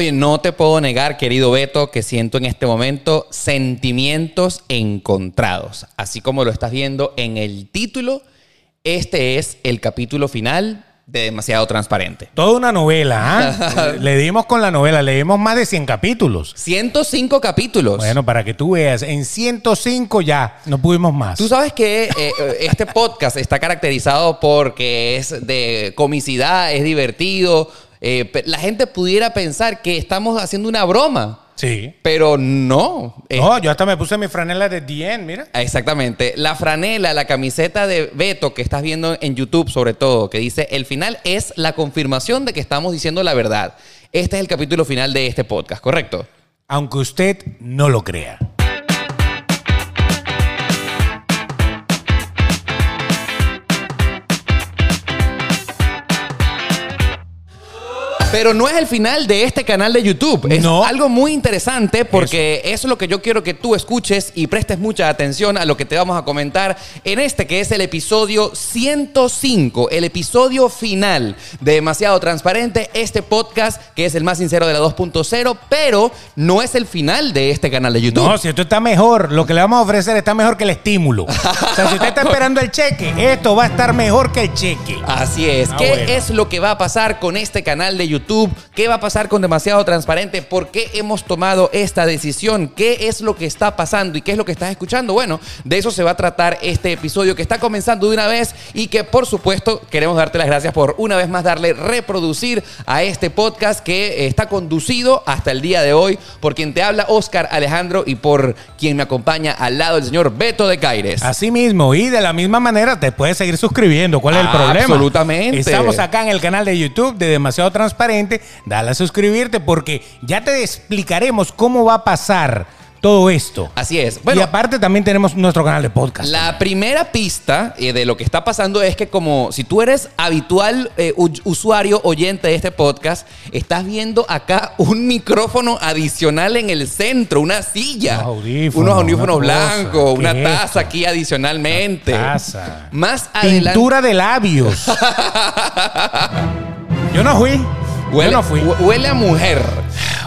Oye, no te puedo negar, querido Beto, que siento en este momento sentimientos encontrados. Así como lo estás viendo en el título, este es el capítulo final de Demasiado Transparente. Toda una novela, ¿ah? le dimos con la novela, le dimos más de 100 capítulos. 105 capítulos. Bueno, para que tú veas, en 105 ya no pudimos más. Tú sabes que eh, eh, este podcast está caracterizado porque es de comicidad, es divertido. Eh, la gente pudiera pensar que estamos haciendo una broma, Sí. pero no. Eh, No, yo hasta me puse mi franela de Dien, mira. Exactamente. La franela, la camiseta de Beto que estás viendo en YouTube sobre todo, que dice, el final es la confirmación de que estamos diciendo la verdad. Este es el capítulo final de este podcast, ¿correcto? Aunque usted no lo crea. Pero no es el final de este canal de YouTube. Es No. algo muy interesante porque eso. es lo que yo quiero que tú escuches y prestes mucha atención a lo que te vamos a comentar en este que es el episodio 105, el episodio final de Demasiado Transparente, este podcast que es el más sincero de la 2.0, pero no es el final de este canal de YouTube. No, si esto está mejor, lo que le vamos a ofrecer está mejor que el estímulo. o sea, si usted está esperando el cheque, esto va a estar mejor que el cheque. Así es. Ah, ¿Qué bueno. es lo que va a pasar con este canal de YouTube? ¿Qué va a pasar con Demasiado Transparente? ¿Por qué hemos tomado esta decisión? ¿Qué es lo que está pasando y qué es lo que estás escuchando? Bueno, de eso se va a tratar este episodio que está comenzando de una vez y que por supuesto queremos darte las gracias por una vez más darle reproducir a este podcast que está conducido hasta el día de hoy por quien te habla Oscar Alejandro y por quien me acompaña al lado del señor Beto de Caires. Así mismo, y de la misma manera te puedes seguir suscribiendo. ¿Cuál es el Ah, problema? absolutamente. Estamos acá en el canal de YouTube de Demasiado Transparente. Dale a suscribirte porque ya te explicaremos cómo va a pasar todo esto. Así es. y aparte también tenemos nuestro canal de podcast. La primera pista eh, de lo que está pasando es que como si tú eres habitual eh, usuario oyente de este podcast, estás viendo acá un micrófono adicional en el centro, una silla, Unos audífonos, unos audífonos una blancos, ¿Qué una es taza esto? aquí adicionalmente. Una taza. Más adelante. Pintura de labios. Yo no fui. Huele, Yo no fui. hu- huele a mujer.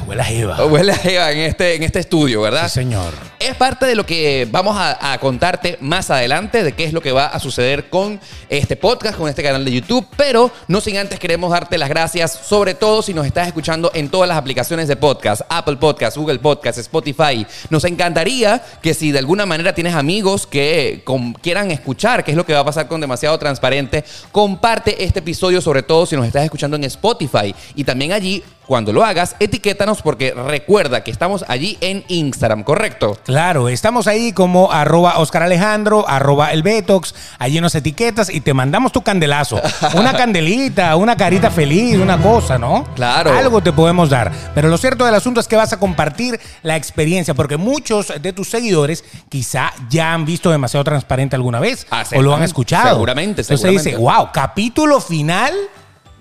Huele a jeva. Huele a Eva en este, en este estudio, ¿verdad? Sí, señor. Es parte de lo que vamos a, contarte más adelante, de qué es lo que va a suceder con este podcast, con este canal de YouTube, pero no sin antes queremos darte las gracias, sobre todo si nos estás escuchando en todas las aplicaciones de podcast, Apple Podcast, Google Podcast, Spotify. Nos encantaría que si de alguna manera tienes amigos que quieran escuchar qué es lo que va a pasar con Demasiado Transparente, comparte este episodio, sobre todo si nos estás escuchando en Spotify. Y también allí, cuando lo hagas, etiquétanos porque recuerda que estamos allí en Instagram, ¿correcto? Claro, estamos ahí como arroba Oscar Alejandro, arroba el Betox, allí nos etiquetas y te mandamos tu candelazo. Una candelita, una carita feliz, una cosa, ¿no? Claro. Algo te podemos dar. Pero lo cierto del asunto es que vas a compartir la experiencia, porque muchos de tus seguidores quizá ya han visto demasiado transparente alguna vez Ah, o lo han escuchado. seguramente, Entonces seguramente. dice, wow, capítulo final.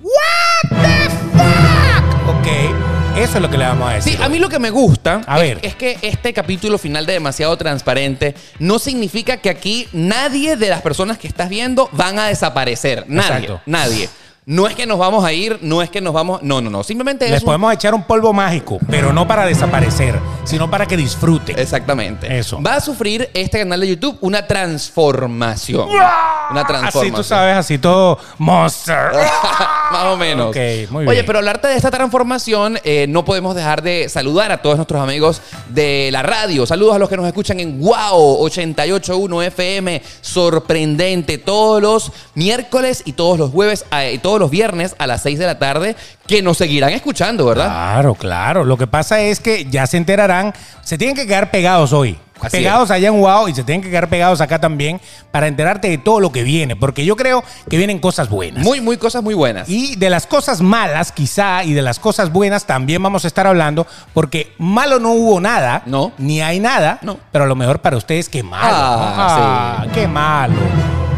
What the fuck? Ok, eso es lo que le vamos a decir. Sí, a mí lo que me gusta A es, ver. es que este capítulo final de Demasiado Transparente no significa que aquí nadie de las personas que estás viendo van a desaparecer. Nadie. Exacto. Nadie. No es que nos vamos a ir, no es que nos vamos. No, no, no. Simplemente Les es. un- podemos echar un polvo mágico, pero no para desaparecer, sino para que disfruten. Exactamente. Eso. Va a sufrir este canal de YouTube una transformación. Una transformación. Así tú sabes, así todo monster. Más o menos. Ok, muy Oye, bien. pero hablarte de esta transformación, eh, no podemos dejar de saludar a todos nuestros amigos de la radio. Saludos a los que nos escuchan en Wow 881 FM. Sorprendente. Todos los miércoles y todos los jueves eh, todos los viernes a las 6 de la tarde que nos seguirán escuchando, ¿verdad? Claro, claro. Lo que pasa es que ya se enterarán, se tienen que quedar pegados hoy. Así pegados allá en Wow y se tienen que quedar pegados acá también para enterarte de todo lo que viene, porque yo creo que vienen cosas buenas. Muy, muy cosas muy buenas. Y de las cosas malas, quizá, y de las cosas buenas también vamos a estar hablando, porque malo no hubo nada, No. ni hay nada, No. pero a lo mejor para ustedes qué malo. Ah, Ah, qué malo.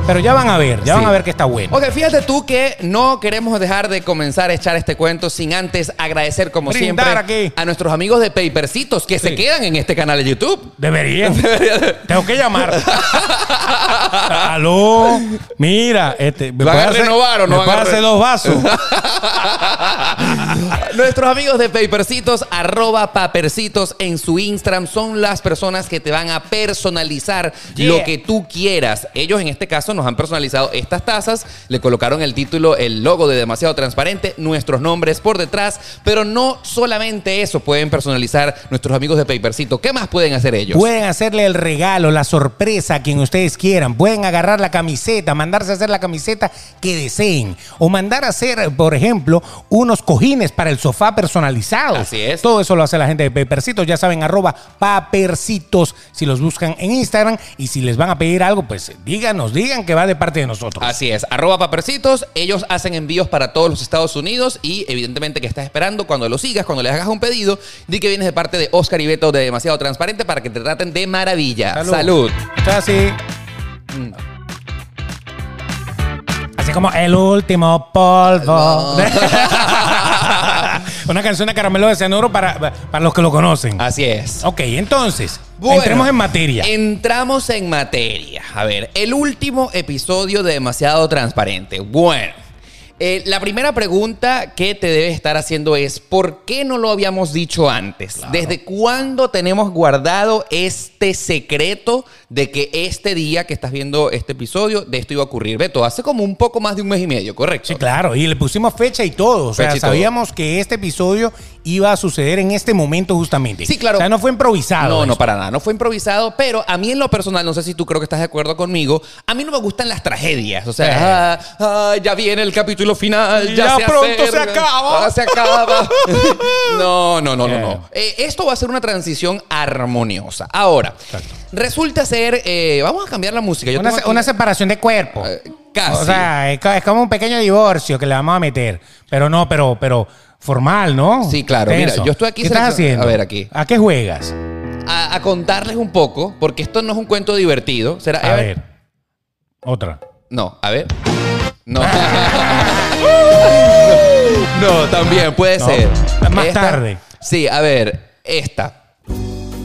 Pero ya van a ver, ya Sí. van a ver que está bueno. Ok, fíjate tú que no queremos dejar de comenzar a echar este cuento sin antes agradecer, como Brindar siempre, aquí. a nuestros amigos de Papercitos que se quedan en este canal de YouTube. Deberían. Tengo que llamar. Aló. Mira, este. ¿me ¿Van a hacer- renovar o no ¿Me van a hacer dos vasos? Nuestros amigos de Papercitos, arroba Papercitos en su Instagram, son las personas que te van a personalizar Yeah. lo que tú quieras. Ellos en este caso nos han personalizado estas tazas, le colocaron el título, el logo de demasiado transparente, nuestros nombres por detrás, pero no solamente eso pueden personalizar nuestros amigos de Papercito. ¿Qué más pueden hacer ellos? Pueden hacerle el regalo, la sorpresa a quien ustedes quieran. Pueden agarrar la camiseta, mandarse a hacer la camiseta que deseen. O mandar a hacer, por ejemplo, unos cojines para el sofá personalizados. Así es. Todo eso lo hace la gente de Papercitos. Ya saben, arroba Papercitos si los buscan en Instagram. Y si les van a pedir algo, pues díganos, digan que va de parte de nosotros. Así es, arroba papercitos, ellos hacen envíos para todos los Estados Unidos y evidentemente que estás esperando cuando lo sigas, cuando les hagas un pedido, di que vienes de parte de Oscar y Beto de Demasiado Transparente para que te traten de maravilla. Salud. Es así. Mm. Así como el último polvo. Una canción de caramelo de cianuro para, para los que lo conocen. Así es. Ok, entonces, Bueno, entremos en materia. Entramos en materia. A ver, el último episodio de Demasiado Transparente. Bueno, eh, la primera pregunta que te debe estar haciendo es, ¿por qué no lo habíamos dicho antes? ¿Desde cuándo tenemos guardado este secreto de que este día que estás viendo este episodio, de esto iba a ocurrir? Beto, hace como un poco más de un mes y medio, ¿correcto? Sí, claro, y le pusimos fecha y todo. O sea, Fecha y todo. sabíamos que este episodio iba a suceder en este momento justamente. Sí, claro. O sea, no fue improvisado. No, no, para nada. No fue improvisado, pero a mí en lo personal, no sé si tú creo que estás de acuerdo conmigo, a mí no me gustan las tragedias. O sea, ah, ah, ya viene el capítulo final, ya, Ya se pronto acerca, se acaba. ah, se acaba. no, no, no, no, Eh. no. Eh, esto va a ser una transición armoniosa. Ahora, resulta ser, eh, vamos a cambiar la música. Yo Una, tengo se- aquí- una separación de cuerpo. Eh, casi. O sea, es, es como un pequeño divorcio que le vamos a meter. Pero no, pero, pero formal, ¿no? Sí, claro. Mira, yo estoy aquí ¿Qué estás haciendo? a ver, aquí. ¿A qué juegas? a, a contarles un poco, porque esto no es un cuento divertido. ¿Será? A ver. Otra. No, a ver. No. no, también puede No. ser. Más tarde. Sí, a ver, esta.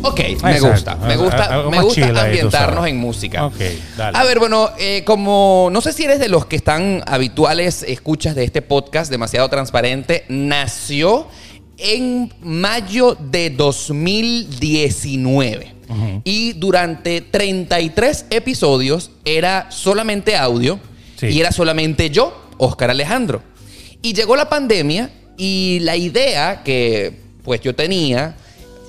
Ok, me gusta. Me gusta, me gusta ahí, ambientarnos en música. Ok, dale. A ver, bueno, eh, como no sé si eres de los que están habituales escuchas de este podcast, demasiado transparente, nació en mayo de 2019. Y durante 33 episodios era solamente audio Sí. y era solamente yo, Oscar Alejandro. Y llegó la pandemia y la idea que pues yo tenía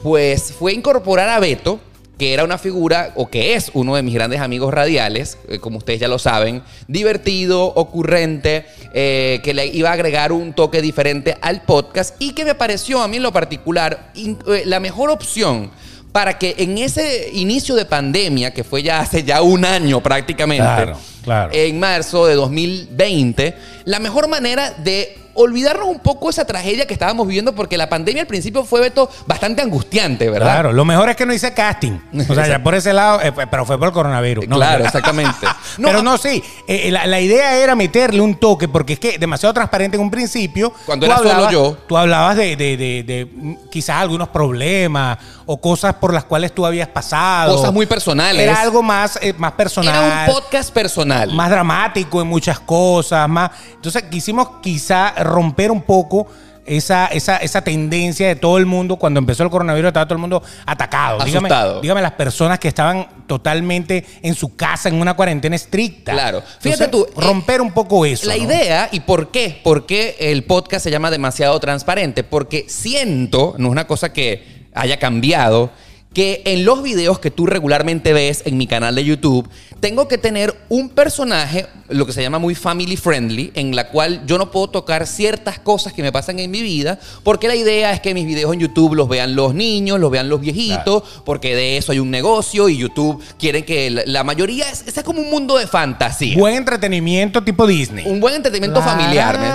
pues fue incorporar a Beto, que era una figura o que es uno de mis grandes amigos radiales, eh, como ustedes ya lo saben, divertido, ocurrente, eh, que le iba a agregar un toque diferente al podcast y que me pareció a mí en lo particular eh, la mejor opción para que en ese inicio de pandemia, que fue ya hace ya un año prácticamente, Claro, claro. en marzo de 2020, la mejor manera de olvidarnos un poco esa tragedia que estábamos viviendo, porque la pandemia al principio fue, Beto, bastante angustiante, ¿verdad? Claro, lo mejor es que no hice casting. O sea, ya por ese lado, eh, pero fue por el coronavirus. No, claro, no. exactamente. pero no, sí. eh, la, la idea era meterle un toque, porque es que demasiado transparente en un principio. Cuando tú era solo yo. Tú hablabas de, de- de- de, mm, quizás algunos problemas o cosas por las cuales tú habías pasado. Cosas muy personales. Era algo más, eh, más personal. Era un podcast personal. Más dramático en muchas cosas, más. Entonces quisimos quizá romper un poco esa, esa, esa tendencia de todo el mundo cuando empezó el coronavirus, estaba todo el mundo atacado. Asustado. dígame las personas que estaban totalmente en su casa en una cuarentena estricta. Claro. Fíjate Entonces, tú, eh, romper un poco eso. La ¿no? idea, ¿y por qué? ¿Por qué el podcast se llama demasiado transparente? Porque siento, no es una cosa que haya cambiado, que en los videos que tú regularmente ves en mi canal de YouTube, tengo que tener un personaje, lo que se llama muy family friendly, en la cual yo no puedo tocar ciertas cosas que me pasan en mi vida, porque la idea es que mis videos en YouTube los vean los niños, los vean los viejitos, porque de eso hay un negocio y YouTube quieren que la, la mayoría, es, es como un mundo de fantasía. Buen entretenimiento tipo Disney. un buen entretenimiento familiar. ¿me?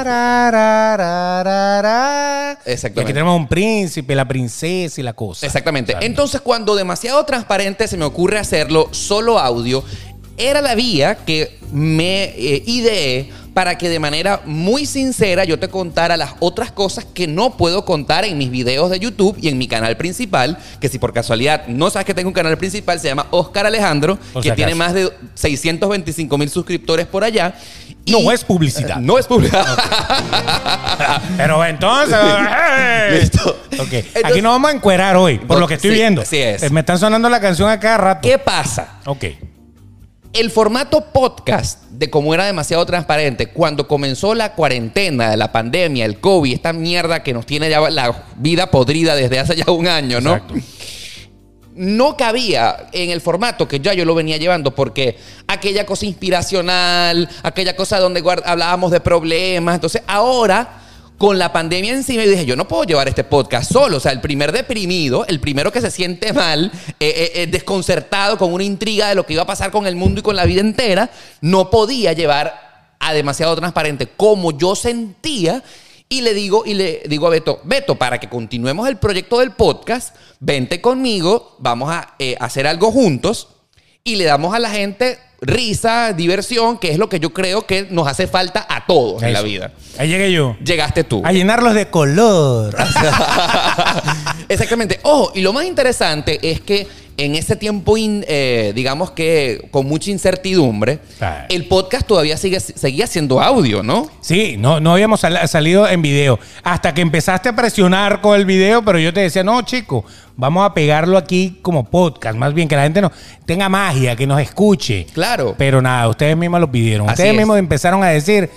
Exactamente. Exactamente. Y aquí tenemos un príncipe, la princesa y la cosa. Exactamente. Entonces, cuando demasiado transparente se me ocurre hacerlo solo audio, era la vía que me eh, ideé para que de manera muy sincera yo te contara las otras cosas que no puedo contar en mis videos de YouTube y en mi canal principal, que si por casualidad no sabes que tengo un canal principal, se llama Oscar Alejandro, Por que si tiene más de 625 mil suscriptores por allá. No es publicidad. No es publicidad. Pero entonces. ¡hey! Listo. Ok. Entonces- Aquí nos vamos a encuerar hoy, por No, lo que estoy sí, viendo. así es. Eh, Me están sonando la canción a cada rato. ¿Qué pasa? Ok. El formato podcast de cómo era demasiado transparente, cuando comenzó la cuarentena de la pandemia, el COVID, esta mierda que nos tiene ya la vida podrida desde hace ya un año, ¿no? Exacto. No cabía en el formato que ya yo lo venía llevando porque aquella cosa inspiracional, aquella cosa donde hablábamos de problemas, entonces ahora con la pandemia encima yo dije, yo no puedo llevar este podcast solo, o sea, el primer deprimido, el primero que se siente mal, eh, eh, eh, desconcertado con una intriga de lo que iba a pasar con el mundo y con la vida entera, no podía llevar a demasiado transparente. Como yo sentía y le digo, y le digo a Beto, Beto, para que continuemos el proyecto del podcast, vente conmigo, vamos a eh, hacer algo juntos y le damos a la gente risa, diversión, que es lo que yo creo que nos hace falta a todos en la vida. Ahí llegué yo. Llegaste tú. A llenarlos de color. Exactamente. Ojo, y lo más interesante es que en ese tiempo, in- eh, digamos que con mucha incertidumbre, Ah. el podcast todavía sigue, seguía siendo audio, ¿no? Sí, no, no habíamos sal- salido en video. Hasta que empezaste a presionar con el video, pero yo te decía, no, chico, vamos a pegarlo aquí como podcast. Más bien que la gente no tenga magia, que nos escuche. Claro. Pero nada, ustedes mismos lo pidieron. Así ustedes es. mismos empezaron a decir,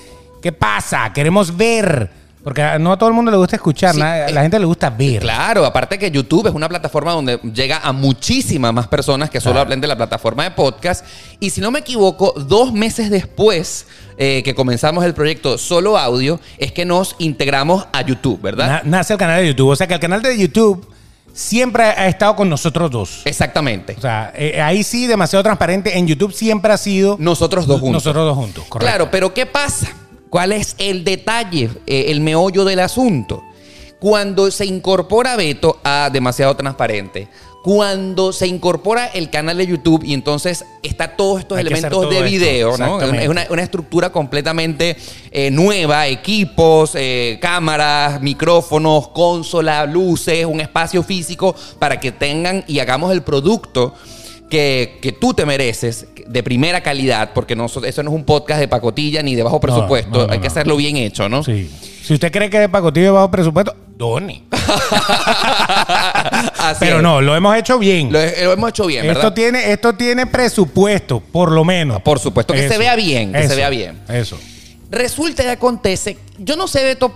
¿qué pasa? Queremos ver. Porque no a todo el mundo le gusta escuchar, Sí, nada- a eh, la gente le gusta ver. Claro, aparte que YouTube es una plataforma donde llega a muchísimas más personas que solo Claro. hablan de la plataforma de podcast. Y si no me equivoco, dos meses después eh, que comenzamos el proyecto Solo Audio, es que nos integramos a YouTube, ¿verdad? Na- nace el canal de YouTube. O sea que el canal de YouTube siempre ha estado con nosotros dos. Exactamente. O sea, eh, ahí sí, demasiado transparente. En YouTube siempre ha sido Nosotros dos juntos. nosotros dos juntos. Correcto. Claro, pero ¿qué pasa? ¿Cuál es el detalle, eh, el meollo del asunto? Cuando se incorpora Beto a Demasiado Transparente, cuando se incorpora el canal de YouTube y entonces está todos estos Hay elementos todo de esto, video. Es una, una estructura completamente eh, nueva, equipos, eh, cámaras, micrófonos, consola, luces, un espacio físico para que tengan y hagamos el producto que, que tú te mereces de primera calidad, porque no, eso no es un podcast de pacotilla ni de bajo presupuesto, no, no, hay que hacerlo bien hecho, ¿no? Sí. Si usted cree que de pacotillo bajo presupuesto, done. Pero es. no, lo hemos hecho bien. Lo, lo hemos hecho bien, ¿verdad? esto tiene, esto tiene presupuesto, por lo menos. Por supuesto, que se vea bien, que se vea bien. Eso. Resulta y acontece, yo no sé, Beto,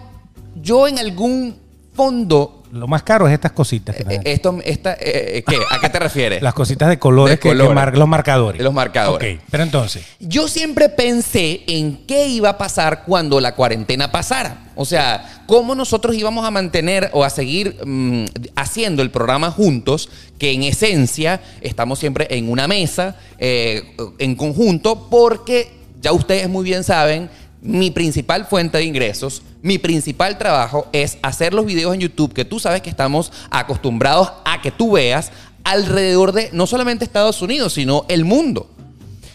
yo en algún fondo, Lo más caro es estas cositas. que eh, traen. esto, esta, eh, eh, ¿qué? ¿A qué te refieres? Las cositas de colores, De que- que, colores. mar- los marcadores. Los marcadores. Ok, pero entonces. Yo siempre pensé en qué iba a pasar cuando la cuarentena pasara. O sea, cómo nosotros íbamos a mantener o a seguir mm, haciendo el programa juntos, que en esencia estamos siempre en una mesa, eh, en conjunto, porque ya ustedes muy bien saben, mi principal fuente de ingresos, mi principal trabajo es hacer los videos en YouTube que tú sabes que estamos acostumbrados a que tú veas alrededor de no solamente Estados Unidos, sino el mundo.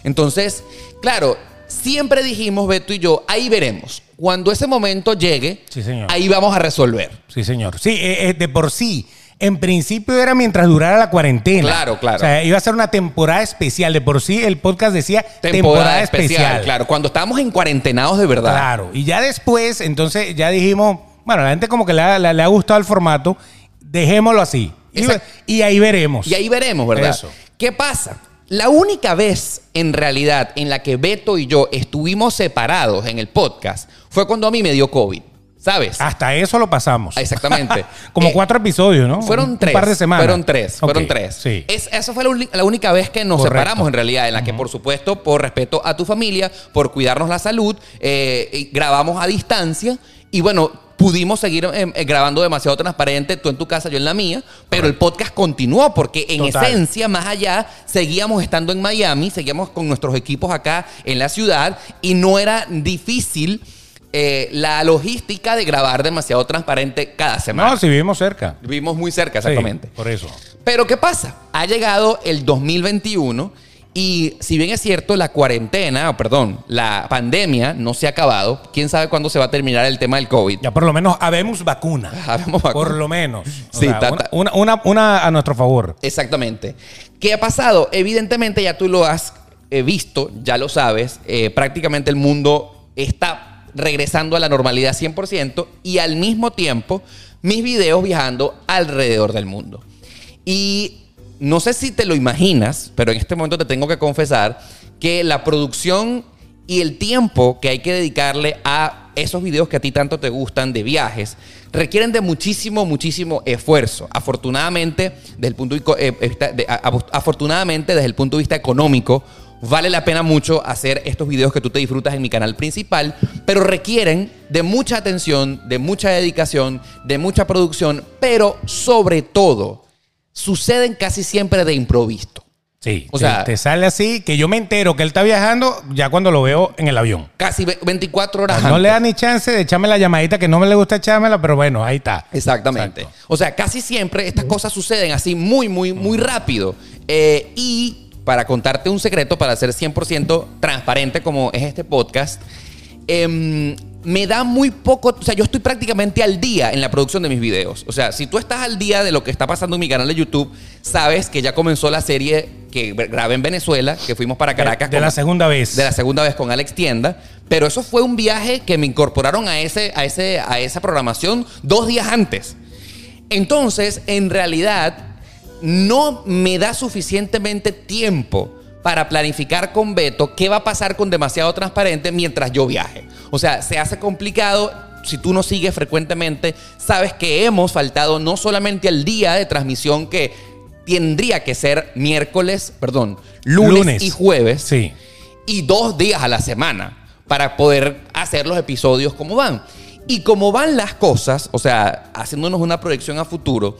Entonces, claro, siempre dijimos, Beto y yo, ahí veremos. Cuando ese momento llegue, Sí, señor. ahí vamos a resolver. Sí, señor. Sí, eh, eh, de por sí. En principio era mientras durara la cuarentena. Claro, claro. O sea, iba a ser una temporada especial. De por sí el podcast decía temporada, Temporada, especial. especial, claro. Cuando estábamos en cuarentenados de verdad. Claro. Y ya después, entonces ya dijimos, bueno, la gente como que le ha, le- le ha gustado el formato, dejémoslo así. Exacto. y ahí veremos. Y ahí veremos, ¿verdad? Eso. ¿Qué pasa? La única vez en realidad en la que Beto y yo estuvimos separados en el podcast fue cuando a mí me dio COVID. ¿Sabes? Hasta eso lo pasamos. Exactamente. como Eh, cuatro episodios, ¿no? Fueron Un tres. par de semanas. Fueron tres. Fueron tres. Sí. Es, esa fue la, única vez que nos Correcto. separamos en realidad, en la que, por supuesto, por respeto a tu familia, por cuidarnos la salud, eh, grabamos a distancia y bueno. Pudimos seguir eh, grabando demasiado transparente, tú en tu casa, yo en la mía, pero el podcast continuó porque en Total. esencia, más allá, seguíamos estando en Miami, seguíamos con nuestros equipos acá en la ciudad y no era difícil eh, la logística de grabar demasiado transparente cada semana. No, si vivimos cerca. Vivimos muy cerca, Sí, exactamente. por eso. Pero ¿qué pasa? Ha llegado el 2021 Y si bien es cierto, la cuarentena, o perdón, la pandemia no se ha acabado. ¿Quién sabe cuándo se va a terminar el tema del COVID? Ya por lo menos habemos vacuna. Habemos vacuna. Por lo menos. O Sí, sea, ta- una, ta- una, una- una a nuestro favor. Exactamente. ¿Qué ha pasado? Evidentemente ya tú lo has eh, visto, ya lo sabes, eh, prácticamente el mundo está regresando a la normalidad 100% y al mismo tiempo mis videos viajando alrededor del mundo. Y no sé si te lo imaginas, pero en este momento te tengo que confesar que la producción y el tiempo que hay que dedicarle a esos videos que a ti tanto te gustan de viajes requieren de muchísimo, muchísimo esfuerzo. Afortunadamente, desde el punto de, eh, a- afortunadamente, desde el punto de vista económico, vale la pena mucho hacer estos videos que tú te disfrutas en mi canal principal, pero requieren de mucha atención, de mucha dedicación, de mucha producción, pero sobre todo, suceden casi siempre de improviso. Sí. O sea- te sale así que yo me entero que él está viajando ya cuando lo veo en el avión. Casi ve- 24 horas No antes. le da ni chance de echarme la llamadita que no me le gusta echármela, pero bueno, ahí está. Exactamente. Exacto. O sea, casi siempre estas cosas suceden así muy, muy, muy rápido. Eh, y para contarte un secreto, para ser 100% transparente como es este podcast, em, me da muy poco, o sea, yo estoy prácticamente al día en la producción de mis videos. O sea, si tú estás al día de lo que está pasando en mi canal de YouTube, sabes que ya comenzó la serie que grabé en Venezuela, que fuimos para Caracas. De, de con- la segunda vez. de la segunda vez con Alex Tienda. Pero eso fue un viaje que me incorporaron a, ese, a, ese, a esa programación dos días antes. Entonces, en realidad, no me da suficientemente tiempo para planificar con Beto qué va a pasar con demasiado transparente mientras yo viaje. O sea, se hace complicado. Si tú nos sigues frecuentemente, sabes que hemos faltado no solamente al día de transmisión que tendría que ser miércoles, perdón, lunes, Lunes. y jueves Sí. y dos días a la semana para poder hacer los episodios como van. Y como van las cosas, o sea, haciéndonos una proyección a futuro,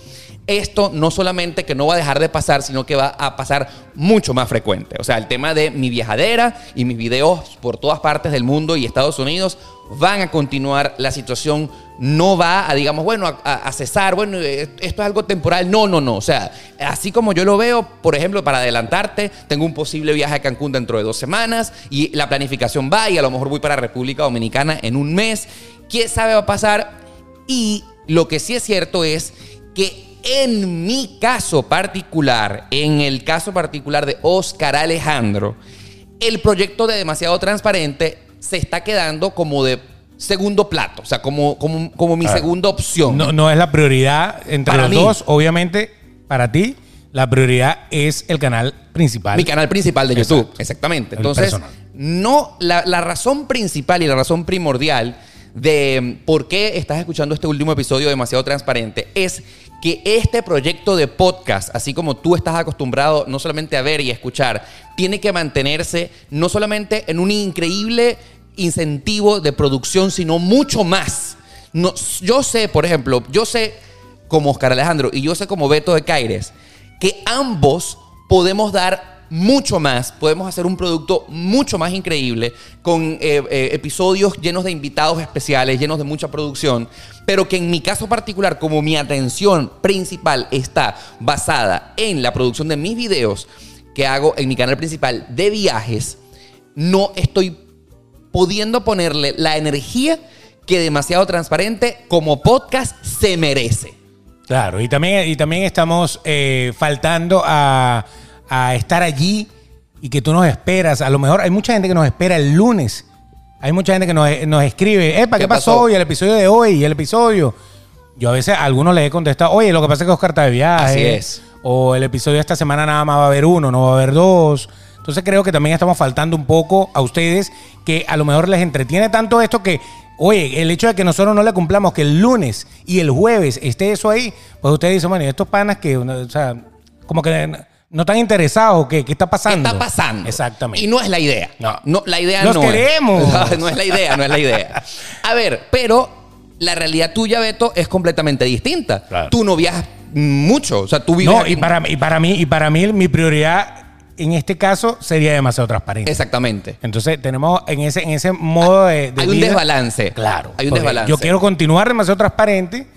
esto no solamente que no va a dejar de pasar, sino que va a pasar mucho más frecuente. O sea, el tema de mi viajadera y mis videos por todas partes del mundo y Estados Unidos van a continuar. La situación no va a, digamos, bueno, a, cesar, bueno, eh, esto es algo temporal. No, no, no. O sea, así como yo lo veo, por ejemplo, para adelantarte, tengo un posible viaje a Cancún dentro de dos semanas y la planificación va y a lo mejor voy para República Dominicana en un mes. ¿Quién sabe va a pasar? Y lo que sí es cierto es que en mi caso particular, en el caso particular de Oscar Alejandro, el proyecto de demasiado transparente se está quedando como de segundo plato, o sea, como, como, como mi Claro. segunda opción. No, no es la prioridad entre Para los mí. dos. Obviamente, para ti, la prioridad es el canal principal. Mi canal principal de Exacto. YouTube, exactamente. El Entonces, personal. no, la, la razón principal y la razón primordial de por qué estás escuchando este último episodio demasiado transparente es que este proyecto de podcast, así como tú estás acostumbrado no solamente a ver y escuchar, tiene que mantenerse no solamente en un increíble incentivo de producción, sino mucho más. No, yo sé, por ejemplo, yo sé como Oscar Alejandro y yo sé como Beto de Caires, que ambos podemos dar mucho más, podemos hacer un producto mucho más increíble, con eh, eh, episodios llenos de invitados especiales, llenos de mucha producción, pero que en mi caso particular, como mi atención principal está basada en la producción de mis videos que hago en mi canal principal de viajes, no estoy pudiendo ponerle la energía que demasiado transparente como podcast se merece. Claro, y también, y también estamos eh, faltando a, a estar allí y que tú nos esperas. A lo mejor hay mucha gente que nos espera el lunes. Hay mucha gente que nos, nos escribe, Epa, ¿qué, ¿Qué pasó? pasó? Y el episodio de hoy, y el episodio. Yo a veces a algunos les he contestado, oye, lo que pasa es que Oscar está de viaje. Así es. O el episodio de esta semana nada más va a haber uno, no va a haber dos. Entonces creo que también estamos faltando un poco a ustedes que a lo mejor les entretiene tanto esto que, oye, el hecho de que nosotros no le cumplamos que el lunes y el jueves esté eso ahí, pues ustedes dicen, bueno, y estos panas que, o sea, como que no están interesados, ¿qué, qué está ¿Qué pasando? está pasando? Exactamente. Y no es la idea. No. la idea Los no queremos. Es. No es la idea, no es la idea. A ver, pero la realidad tuya, Beto, es completamente distinta. Claro. Tú no viajas mucho. O sea, tú vives. No, aquí- y para, y para mí, y para mí mi prioridad en este caso sería demasiado transparente. Exactamente. Entonces tenemos en ese, en ese modo de, de Hay un vida- desbalance. Claro. Hay un desbalance. Yo quiero continuar demasiado transparente,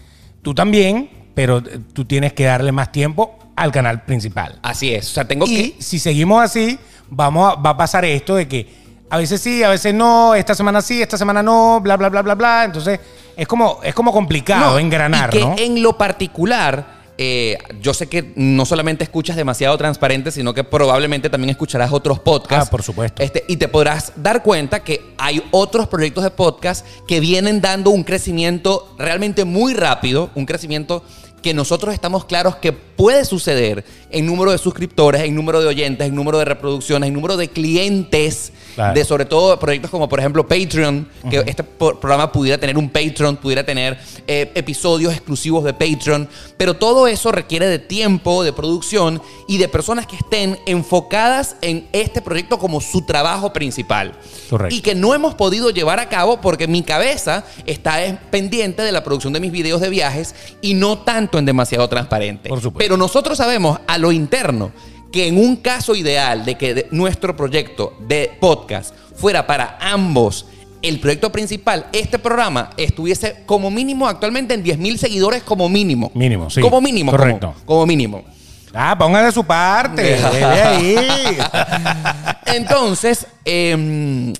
tú también, pero tú tienes que darle más tiempo al canal principal. Así es. O sea, tengo y que. si seguimos así, vamos a- va a pasar esto de que a veces sí, a veces no, esta semana sí, esta semana no, bla, bla, bla, bla, bla. Entonces, es como, es como complicado No, engranar, y que ¿no? en lo particular, eh, yo sé que no solamente escuchas demasiado transparente, sino que probablemente también escucharás otros podcasts. Ah, por supuesto. Este, y te podrás dar cuenta que hay otros proyectos de podcast que vienen dando un crecimiento realmente muy rápido, un crecimiento que nosotros estamos claros que puede suceder en número de suscriptores, en número de oyentes, en número de reproducciones, en número de clientes, Claro. de sobre todo proyectos como por ejemplo Patreon, que este po- programa pudiera tener un Patreon, pudiera tener eh, episodios exclusivos de Patreon, pero todo eso requiere de tiempo, de producción y de personas que estén enfocadas en este proyecto como su trabajo principal. Correcto. Y que no hemos podido llevar a cabo porque mi cabeza está es pendiente de la producción de mis videos de viajes y no tanto en demasiado transparente. Por supuesto. Pero nosotros sabemos a lo interno que en un caso ideal de que de- nuestro proyecto de podcast fuera para ambos el proyecto principal, este programa estuviese como mínimo actualmente en 10 mil seguidores como mínimo. Mínimo, sí. Como mínimo. Correcto. Como, como mínimo. Ah, pongan de su parte. ahí. Entonces, em,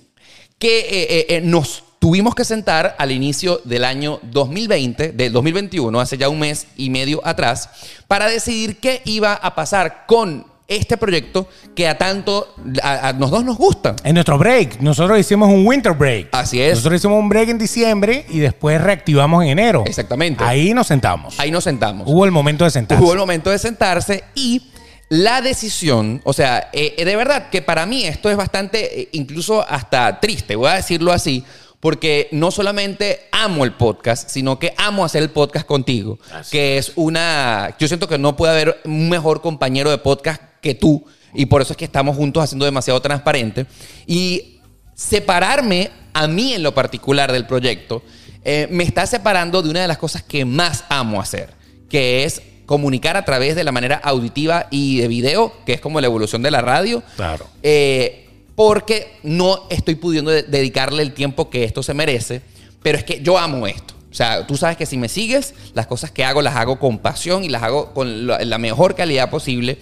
que eh, eh, eh, nos tuvimos que sentar al inicio del año 2020, del 2021, hace ya un mes y medio atrás, para decidir qué iba a pasar con este proyecto que a tanto a, a los dos nos gusta. En nuestro break, nosotros hicimos un winter break. Así es. Nosotros hicimos un break en diciembre y después reactivamos en enero. Exactamente. Ahí nos sentamos. Ahí nos sentamos. Hubo el momento de sentarse. Hubo el momento de sentarse y la decisión, o sea, eh, eh, de verdad que para mí esto es bastante, eh, incluso hasta triste, voy a decirlo así, porque no solamente amo el podcast, sino que amo hacer el podcast contigo, que es una, yo siento que no puede haber un mejor compañero de podcast que tú, y por eso es que estamos juntos haciendo demasiado transparente. Y separarme a mí en lo particular del proyecto eh, me está separando de una de las cosas que más amo hacer, que es comunicar a través de la manera auditiva y de video, que es como la evolución de la radio. Claro. Eh, porque no estoy pudiendo de- dedicarle el tiempo que esto se merece, pero es que yo amo esto. O sea, tú sabes que si me sigues, las cosas que hago las hago con pasión y las hago con la, la mejor calidad posible.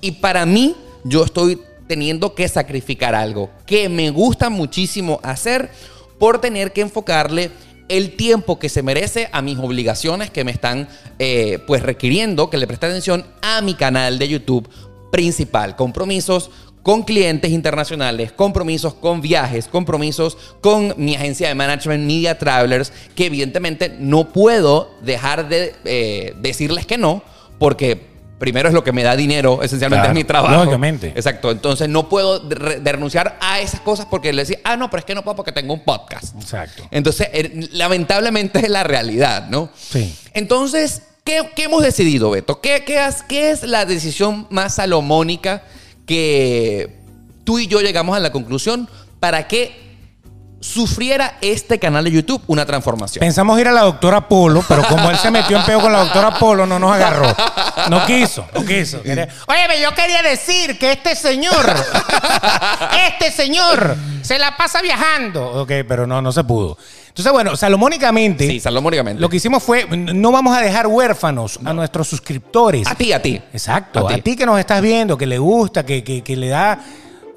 Y para mí, yo estoy teniendo que sacrificar algo que me gusta muchísimo hacer por tener que enfocarle el tiempo que se merece a mis obligaciones que me están eh, pues requiriendo que le preste atención a mi canal de YouTube principal. Compromisos con clientes internacionales, compromisos con viajes, compromisos con mi agencia de management Media Travelers, que evidentemente no puedo dejar de eh, decirles que no, porque primero es lo que me da dinero, esencialmente Claro, es mi trabajo. lógicamente. Exacto, entonces no puedo de, re- de renunciar a esas cosas porque le decía, ah, no, pero es que no puedo porque tengo un podcast. Exacto. Entonces, eh, lamentablemente es la realidad, ¿no? Sí. Entonces, ¿qué, qué hemos decidido, Beto? ¿Qué, qué, has- qué es la decisión más salomónica que tú y yo llegamos a la conclusión para que sufriera este canal de YouTube una transformación? Pensamos ir a la doctora Polo, pero como él se metió en peo con la doctora Polo, no nos agarró. No quiso, no quiso. Oye, yo quería decir que este señor, este señor, se la pasa viajando. Ok, pero no, no se pudo. Entonces, bueno, salomónicamente, Sí, salomónicamente. lo que hicimos fue, no vamos a dejar huérfanos a nuestros suscriptores. A ti, a ti. Exacto, A a ti. ti. que nos estás viendo, que le gusta, que, que- que le da,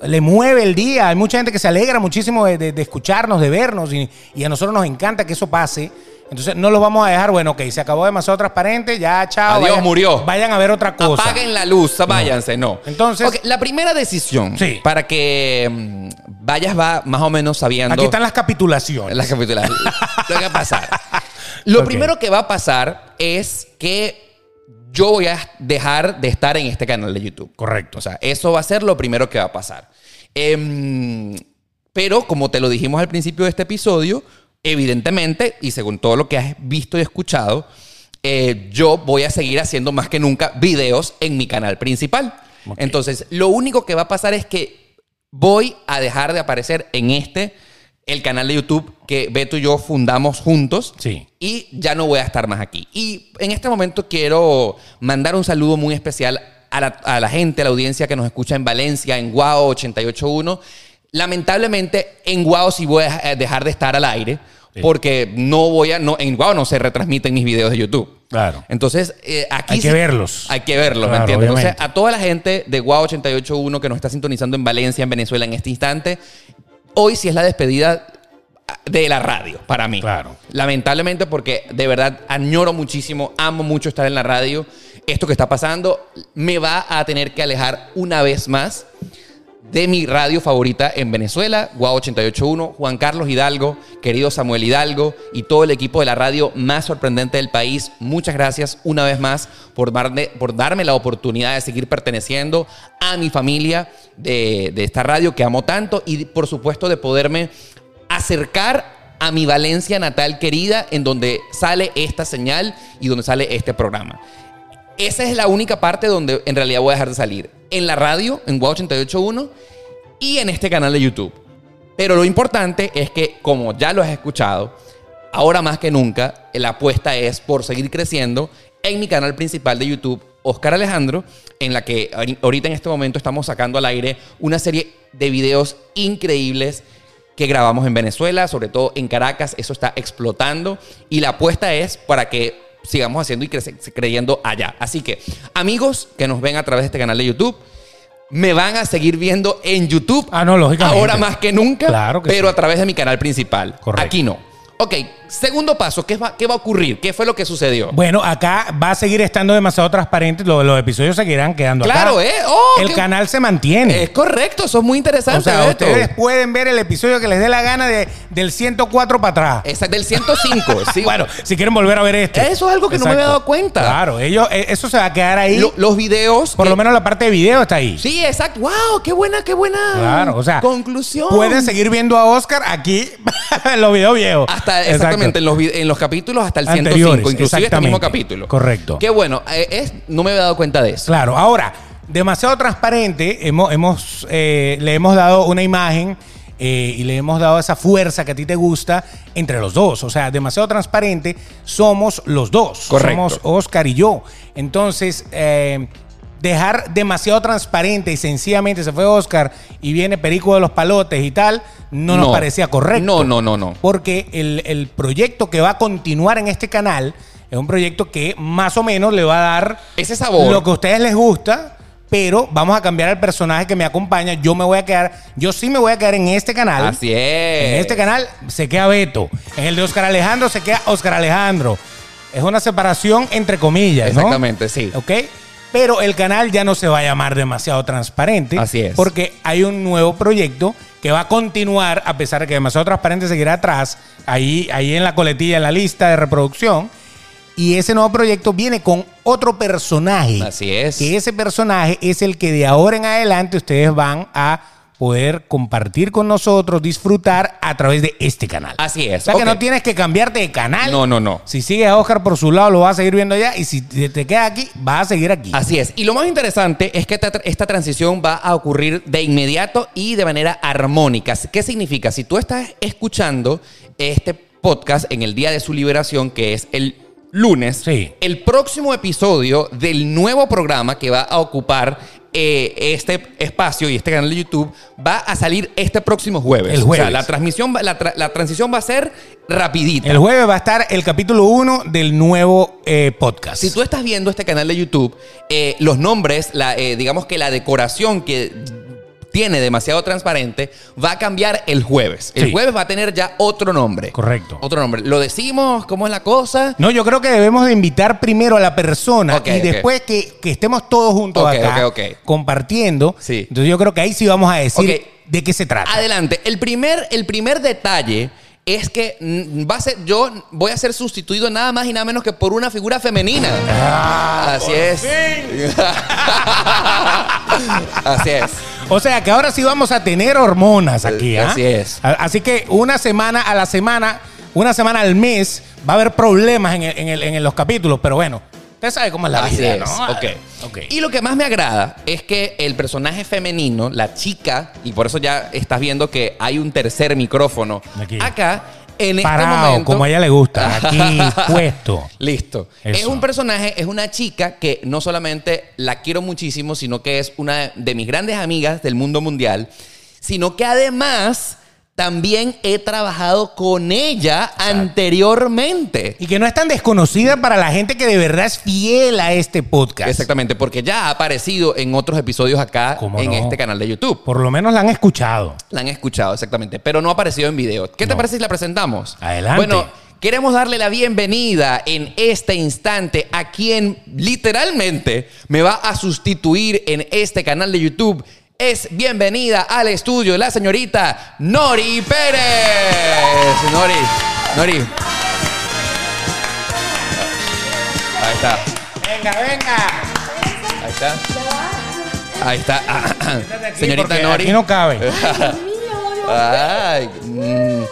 le mueve el día. Hay mucha gente que se alegra muchísimo de, de- de escucharnos, de vernos, y, y a nosotros nos encanta que eso pase. Entonces no lo vamos a dejar, bueno, ok, se acabó demasiado transparente, ya, chao. Adiós, murió. Vayan a ver otra cosa. Apaguen la luz, váyanse, no. Entonces- la primera decisión Sí. para que mm, vayas va más o menos sabiendo Aquí están las capitulaciones. las capitulares. lo que va a pasar. Lo primero que va a pasar es que yo voy a dejar de estar en este canal de YouTube. Correcto. O sea, eso va a ser lo primero que va a pasar. Em, pero como te lo dijimos al principio de este episodio, evidentemente, y según todo lo que has visto y escuchado, eh, yo voy a seguir haciendo más que nunca videos en mi canal principal. Entonces, lo único que va a pasar es que voy a dejar de aparecer en este, el canal de YouTube que Beto y yo fundamos juntos. Sí. Y ya no voy a estar más aquí. Y en este momento quiero mandar un saludo muy especial a la, a la gente, a la audiencia que nos escucha en Valencia, en Guau 881. Lamentablemente, en Guau sí voy a dejar de estar al aire. porque no voy a, no, en Guau no se retransmiten mis videos de YouTube. Claro. Entonces, eh, aquí Hay que verlos. Hay que verlos, ¿me entiendes? Entonces, a toda la gente de Guau 881 que nos está sintonizando en Valencia, en Venezuela, en este instante, hoy sí es la despedida de la radio para mí. Claro. Lamentablemente porque de verdad añoro muchísimo, amo mucho estar en la radio. Esto que está pasando me va a tener que alejar una vez más de mi radio favorita en Venezuela, Guau 881, Juan Carlos Hidalgo, querido Samuel Hidalgo y todo el equipo de la radio más sorprendente del país. Muchas gracias una vez más por darme, por darme la oportunidad de seguir perteneciendo a mi familia de, de esta radio que amo tanto y por supuesto de poderme acercar a mi Valencia natal querida en donde sale esta señal y donde sale este programa. Esa es la única parte donde en realidad voy a dejar de salir. En la radio, en Wow 881 y en este canal de YouTube. Pero lo importante es que, como ya lo has escuchado, ahora más que nunca, la apuesta es por seguir creciendo en mi canal principal de YouTube, Oscar Alejandro, en la que ahori- ahorita en este momento estamos sacando al aire una serie de videos increíbles que grabamos en Venezuela, sobre todo en Caracas, eso está explotando y la apuesta es para que sigamos haciendo y crece- creyendo allá. Así que, amigos que nos ven a través de este canal de YouTube, me van a seguir viendo en YouTube. Ah, no, lógicamente. Ahora más que nunca, Claro que pero sí. a través de mi canal principal. Correcto. Aquí no. Ok, segundo paso, ¿qué va, ¿qué va a ocurrir? ¿Qué fue lo que sucedió? Bueno, acá va a seguir estando demasiado transparente. Lo- Los, episodios seguirán quedando Claro, acá. ¿eh? Oh, el canal se mantiene. Es correcto, eso es muy interesante. o sea, Beto. ustedes pueden ver el episodio que les dé la gana de, del 104 para atrás. Es del 105. sí. Bueno, si quieren volver a ver este. Eso es algo que no me había dado cuenta. Claro, ellos, eh, eso se va a quedar ahí. Lo- los videos. por que- lo menos la parte de video está ahí. Sí, exacto. ¡Wow! ¡Qué buena, qué buena! Claro, o sea, Conclusión. Pueden seguir viendo a Oscar aquí en los videos viejos. Hasta Exactamente en los, en los capítulos hasta el Anteriores, 105, inclusive este mismo capítulo. Correcto. Qué bueno, eh, es, no me había dado cuenta de eso. Claro, ahora, demasiado transparente, hemos, hemos, eh, le hemos dado una imagen eh, y le hemos dado esa fuerza que a ti te gusta entre los dos. O sea, demasiado transparente, somos los dos. Correcto. Somos Oscar y yo. Entonces, eh, dejar demasiado transparente y sencillamente se fue Oscar y viene Perico de los Palotes y tal, no, nos No. parecía correcto. No, no, no, no. Porque el, el proyecto que va a continuar en este canal es un proyecto que más o menos le va a dar Ese sabor. lo que a ustedes les gusta, pero vamos a cambiar el personaje que me acompaña. Yo me voy a quedar, yo sí me voy a quedar en este canal. Así es. En este canal se queda Beto. En el de Oscar Alejandro se queda Oscar Alejandro. Es una separación entre comillas, ¿no? Exactamente, sí. ¿Ok? Pero el canal ya no se va a llamar demasiado transparente. Así es. Porque hay un nuevo proyecto que va a continuar, a pesar de que demasiado transparente seguirá atrás, ahí, ahí en la coletilla, en la lista de reproducción. Y ese nuevo proyecto viene con otro personaje. Así es. Que ese personaje es el que de ahora en adelante ustedes van a poder compartir con nosotros, disfrutar a través de este canal. Así es, O sea que no tienes que cambiarte de canal. No, no, no. Si sigues a Oscar por su lado, lo vas a seguir viendo allá. Y si te te quedas aquí, vas a seguir aquí. Así es. Y lo más interesante es que esta, esta transición va a ocurrir de inmediato y de manera armónica. ¿Qué significa? Si tú estás escuchando este podcast en el día de su liberación, que es el lunes, Sí. el próximo episodio del nuevo programa que va a ocupar eh, este espacio y este canal de YouTube va a salir este próximo jueves. El O sea, jueves. la transmisión, va- la, tra- la transición va a ser rapidita. El jueves va a estar el capítulo 1 del nuevo eh, podcast. Si tú estás viendo este canal de YouTube, eh, los nombres, la, eh, digamos que la decoración que tiene demasiado transparente va a cambiar el jueves. El Sí. jueves va a tener ya otro nombre. Correcto. Otro nombre. ¿Lo decimos? ¿Cómo es la cosa? No, yo creo que debemos de invitar primero a la persona y después que, que estemos todos juntos acá compartiendo. Sí. Entonces yo creo que ahí sí vamos a decir de qué se trata. Adelante. El primer, el primer detalle es que va a ser, yo voy a ser sustituido nada más y nada menos que por una figura femenina. Ah, Así es. Así es. O sea que ahora sí vamos a tener hormonas aquí. Eh, ¿ah? así es. Así que una semana a la semana, una semana al mes, va a haber problemas en, el- en el- en los capítulos, pero bueno, usted sabe cómo es la Así vida, es. ¿no? Ok. Y lo que más me agrada es que el personaje femenino, la chica, y por eso ya estás viendo que hay un tercer micrófono Aquí. acá. En este Parado, momento, como a ella le gusta, aquí puesto. Listo. Eso. Es un personaje, es una chica que no solamente la quiero muchísimo, sino que es una de mis grandes amigas del mundo mundial, sino que además también he trabajado con ella anteriormente. Y que no es tan desconocida para la gente que de verdad es fiel a este podcast. Exactamente, porque ya ha aparecido en otros episodios acá ¿Cómo en no? este canal de YouTube. Por lo menos la han escuchado. La han escuchado, exactamente, pero no ha aparecido en video. ¿Qué te parece si la presentamos? Adelante. Bueno, queremos darle la bienvenida en este instante a quien literalmente me va a sustituir en este canal de YouTube. Es bienvenida al estudio la señorita Nori Pérez. Nori, Nori. Ahí está, Venga, venga. ahí está. Ahí está. Señorita Nori. Aquí no cabe. Ay. mm, mm,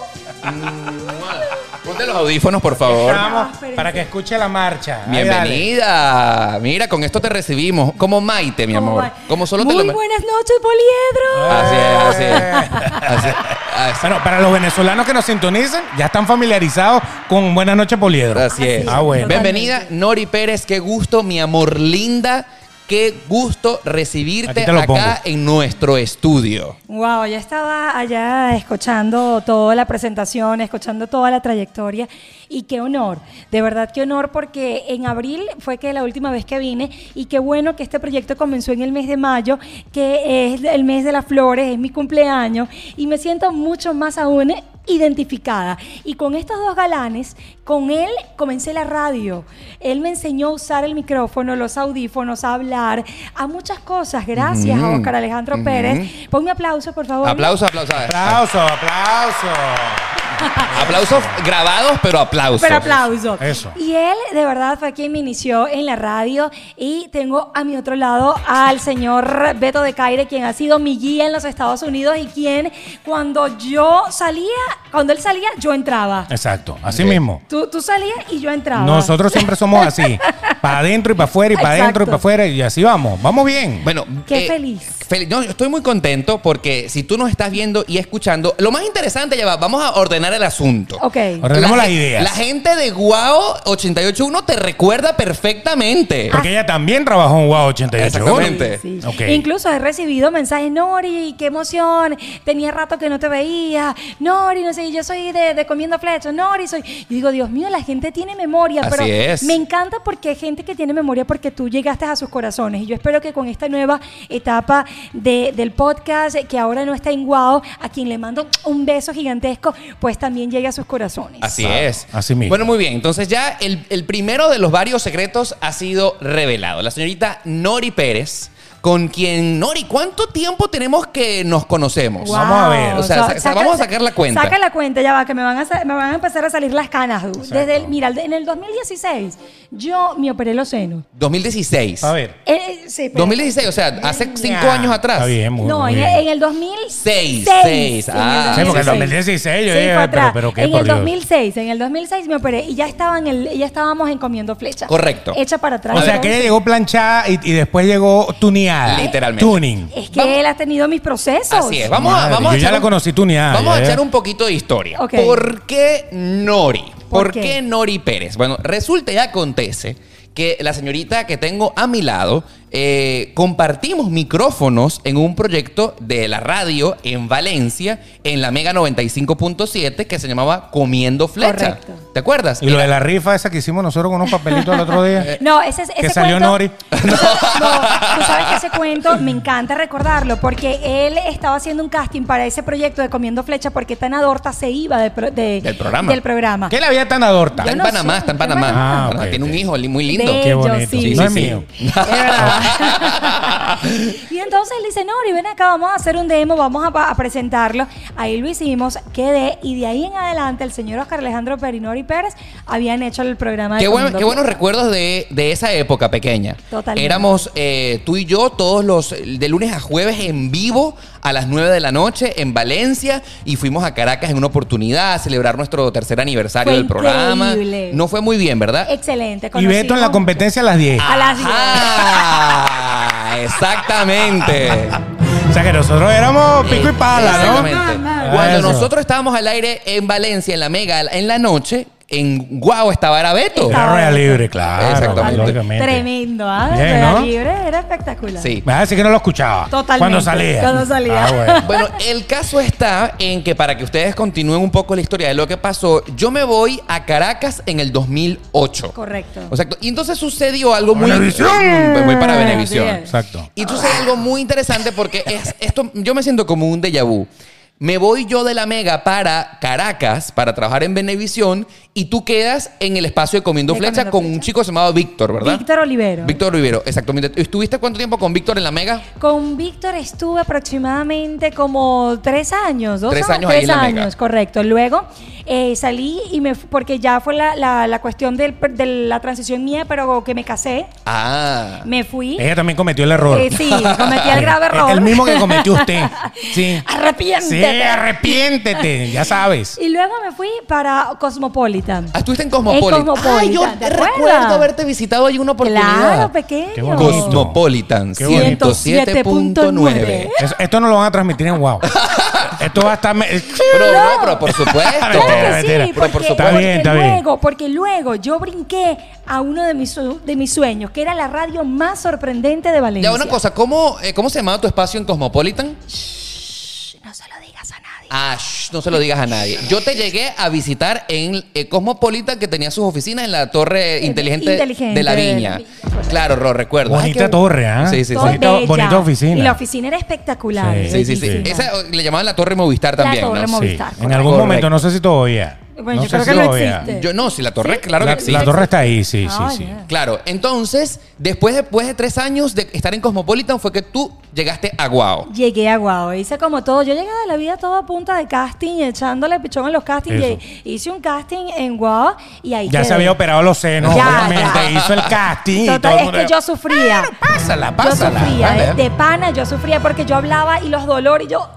Ponte los audífonos, por favor. Vamos, para que escuche la marcha. Bienvenida. Mira, con esto te recibimos. Como Maite, mi amor. Como solo te Muy lo. buenas noches, Poliedro. Así es, así es. Así es, así Bueno, para los venezolanos que nos sintonizan, ya están familiarizados con Buenas noches, Poliedro. Así es. Ah, bueno. Bienvenida, Nori Pérez. Qué gusto, mi amor linda. Qué gusto recibirte Aquí te lo acá pongo. en nuestro estudio. Wow, ya estaba allá escuchando toda la presentación, escuchando toda la trayectoria y qué honor, de verdad qué honor porque en abril fue que la última vez que vine y qué bueno que este proyecto comenzó en el mes de mayo, que es el mes de las flores, es mi cumpleaños y me siento mucho más aún identificada. Y con estos dos galanes, con él comencé la radio. Él me enseñó a usar el micrófono, los audífonos, a hablar, a muchas cosas. Gracias a Oscar Alejandro. Pérez. Ponme aplauso, por favor. Aplauso, aplauso. Aplauso, aplauso. Aplausos grabados, pero aplausos. Pero aplauso. Eso. Y él, de verdad, fue quien me inició en la radio. Y tengo a mi otro lado al señor Beto de Caire, quien ha sido mi guía en los Estados Unidos y quien, cuando yo salía, cuando él salía, yo entraba. Exacto, así mismo. Tú, tú salías y yo entraba. Nosotros siempre somos así. Para adentro y para afuera y para adentro y para afuera y así vamos. Vamos bien. Bueno, Qué feliz. fel- no, yo estoy muy contento porque si tú nos estás viendo y escuchando, lo más interesante ya va, vamos a ordenar el asunto. Ok. Ordenemos La las ideas. La gente de Guau 881 te recuerda perfectamente. Porque ella también trabajó en WOW 88. Exactamente. Sí, sí. Ok. Incluso he recibido mensajes, Nori, qué emoción, tenía rato que no te veía, Nori, no sé, yo soy de, de comiendo flechas, Nori, soy... Y digo, Dios mío, la gente tiene memoria, Así pero es. me encanta porque hay gente que tiene memoria porque tú llegaste a sus corazones. Y yo espero que con esta nueva etapa de- del podcast, que ahora no está en Guau, a quien le mando un beso gigantesco, pues también llegue a sus corazones. Así es. Así mismo. Bueno, muy bien. Entonces ya el, el primero de los varios secretos ha sido revelado. La señorita Nori Pérez, con quien, Nori, ¿cuánto tiempo tenemos que nos conocemos? Wow. Vamos a ver. O sea, sa- vamos a sacar la cuenta. Saca la cuenta, ya va, que me van a, sa- me van a empezar a salir las canas. du. Desde el, mira, en el 2016 yo me operé los senos. 2016. A ver. Eh, eh, sí, pero- 2016, o sea, hace cinco años atrás. Está bien, muy, No, muy en, bien. en el 2006. Seis, en el ah. Sí, porque en 2016. 2016 yo Sí, dije, fue pero, pero qué en por el Dios. 2006, en el 2006 me operé y ya estaba en el, ya estábamos en comiendo flecha. Correcto. Hecha para atrás. O sea, que ella llegó planchada y, y después llegó tuneada. Literalmente. Tuning. Es que Vamos- él ha tenido mis procesos. Así es. Vamos a, Madre, vamos a yo ya echar la un- conocí tuneada, Vamos a ya, echar un poquito de historia. Ok. ¿Por qué Nori? ¿Por, ¿Por qué? qué? Nori Pérez? Bueno, resulta y acontece que la señorita que tengo a mi lado eh, compartimos micrófonos en un proyecto de la radio en Valencia, en la Mega 95.7, que se llamaba Comiendo Flecha. Correcto. ¿Te acuerdas? Y lo de la rifa esa que hicimos nosotros con unos papelitos el otro día. No, ese, ese que salió cuento- Nori. No, tú sabes que ese cuento me encanta recordarlo porque él estaba haciendo un casting para ese proyecto de Comiendo Flecha porque Tana Dorta se iba de pro- de- Del programa. Del programa. ¿Qué la vida tan adorta? Está en no Panamá, sé, está en está en Panamá. Panamá. Ah, ok, Tiene un ok. hijo li- muy lindo. Bello, Qué bonito. sí. no Sí, es sí, mío. Es verdad. y entonces él dice, Nori, ven acá, vamos a hacer un demo, vamos a, a presentarlo. Ahí lo hicimos, quedé, y de ahí en adelante el señor Oscar Alejandro Perinori Pérez habían hecho el programa Qué, buen- Comiendo qué buenos recuerdos de, de esa época pequeña. Totalmente. Éramos eh, tú y yo todos los de lunes a jueves en vivo a las 9 de la noche en Valencia y fuimos a Caracas en una oportunidad a celebrar nuestro tercer aniversario Fue del programa. increíble. No fue muy bien, ¿verdad? Excelente. Y Beto en la competencia a las 10. A las 10. Ah, exactamente. O sea que nosotros éramos pico y pala, ¿no? Exactamente. Cuando nosotros estábamos al aire en Valencia, en la Mega, en la noche, en Guau estaba era Beto. Era rueda libre, claro. Exactamente. Tremendo, ¿ah? Rueda ¿no? libre era espectacular. Sí. Me hace que no lo escuchaba. Totalmente. Cuando salía. Cuando salía. Ah, bueno. Bueno, el caso está en que para que ustedes continúen un poco la historia de lo que pasó, yo me voy a Caracas en el 2008. Correcto. Exacto. Y entonces sucedió algo muy... Venevisión. Mm, Muy para Venevisión. Bien. Exacto. Y sucede algo muy interesante porque es esto, yo me siento como un déjà vu. Me voy yo de la Mega para Caracas para trabajar en Venevisión y tú quedas en el espacio de Comiendo De Flecha Comiendo con un chico llamado Víctor, ¿verdad? Víctor Olivero. Víctor Rivero, exactamente. ¿Estuviste cuánto tiempo con Víctor en la Mega? Con Víctor estuve aproximadamente como tres años, dos Tres años ahí en la años, Mega. correcto. Luego eh, salí y me porque ya fue la, la- la cuestión del- de la transición mía, pero que me casé, Ah. me fui. Ella también cometió el error. Eh, sí, cometí el grave error. El mismo que cometió usted. Sí. Arrepiéntete. Sí, arrepiéntete, ya sabes. Y luego me fui para Cosmopolitan. Ah, estuviste en Cosmopolitan. En Cosmopolitan, Ay, yo ¿te recuerdo acuerdas? haberte visitado ahí una oportunidad. Claro, pequeño. Bonito. Cosmopolitan Qué bonito. 107.9. Eso- esto no lo van a transmitir en Wow. esto va a estar. me- Pero no, pero por supuesto. Claro Mentira, que mentira. sí, Pero por porque, supuesto. Está bien, porque está bien. luego, porque luego yo brinqué a uno de mis, su- de mis sueños, que era la radio más sorprendente de Valencia. Ya, una cosa, ¿cómo, eh, ¿cómo se llamaba tu espacio en Cosmopolitan? Shh, No se lo digas a nadie. Ah, shh, no se lo digas a nadie. Yo te llegué a visitar en eh, Cosmopolitan, que tenía sus oficinas en la torre inteligente, inteligente de la la Viña. Claro, Ro, recuerdo. Ay, Bonita qué- torre, ¿ah? Sí, sí, Todo sí. Bonita- bella. bonita oficina. Y la oficina era espectacular. Sí, Sí, sí, sí. bellísima. Esa eh, le llamaban la Torre Movistar La también, Torre ¿no? Movistar. En algún correcto. momento, no sé si todavía. Bueno, yo creo si que no existe. Yo no, si la torre, claro La, que sí. la torre está ahí, sí, sí, sí. Claro, entonces, después, después de tres años de estar en Cosmopolitan, fue que tú llegaste a Guau. Llegué a Guau, hice como todo. Yo llegué de la vida todo a punta de casting, echándole pichón a los castings. Eso. Hice un casting en Guau y ahí Ya quedé. se había operado los senos, Ya, obviamente. ya. Hizo el casting. y Total, todo el es mundo- que yo sufría. Pásala, pásala. Yo sufría, de pana yo sufría porque yo hablaba y los dolores, y yo,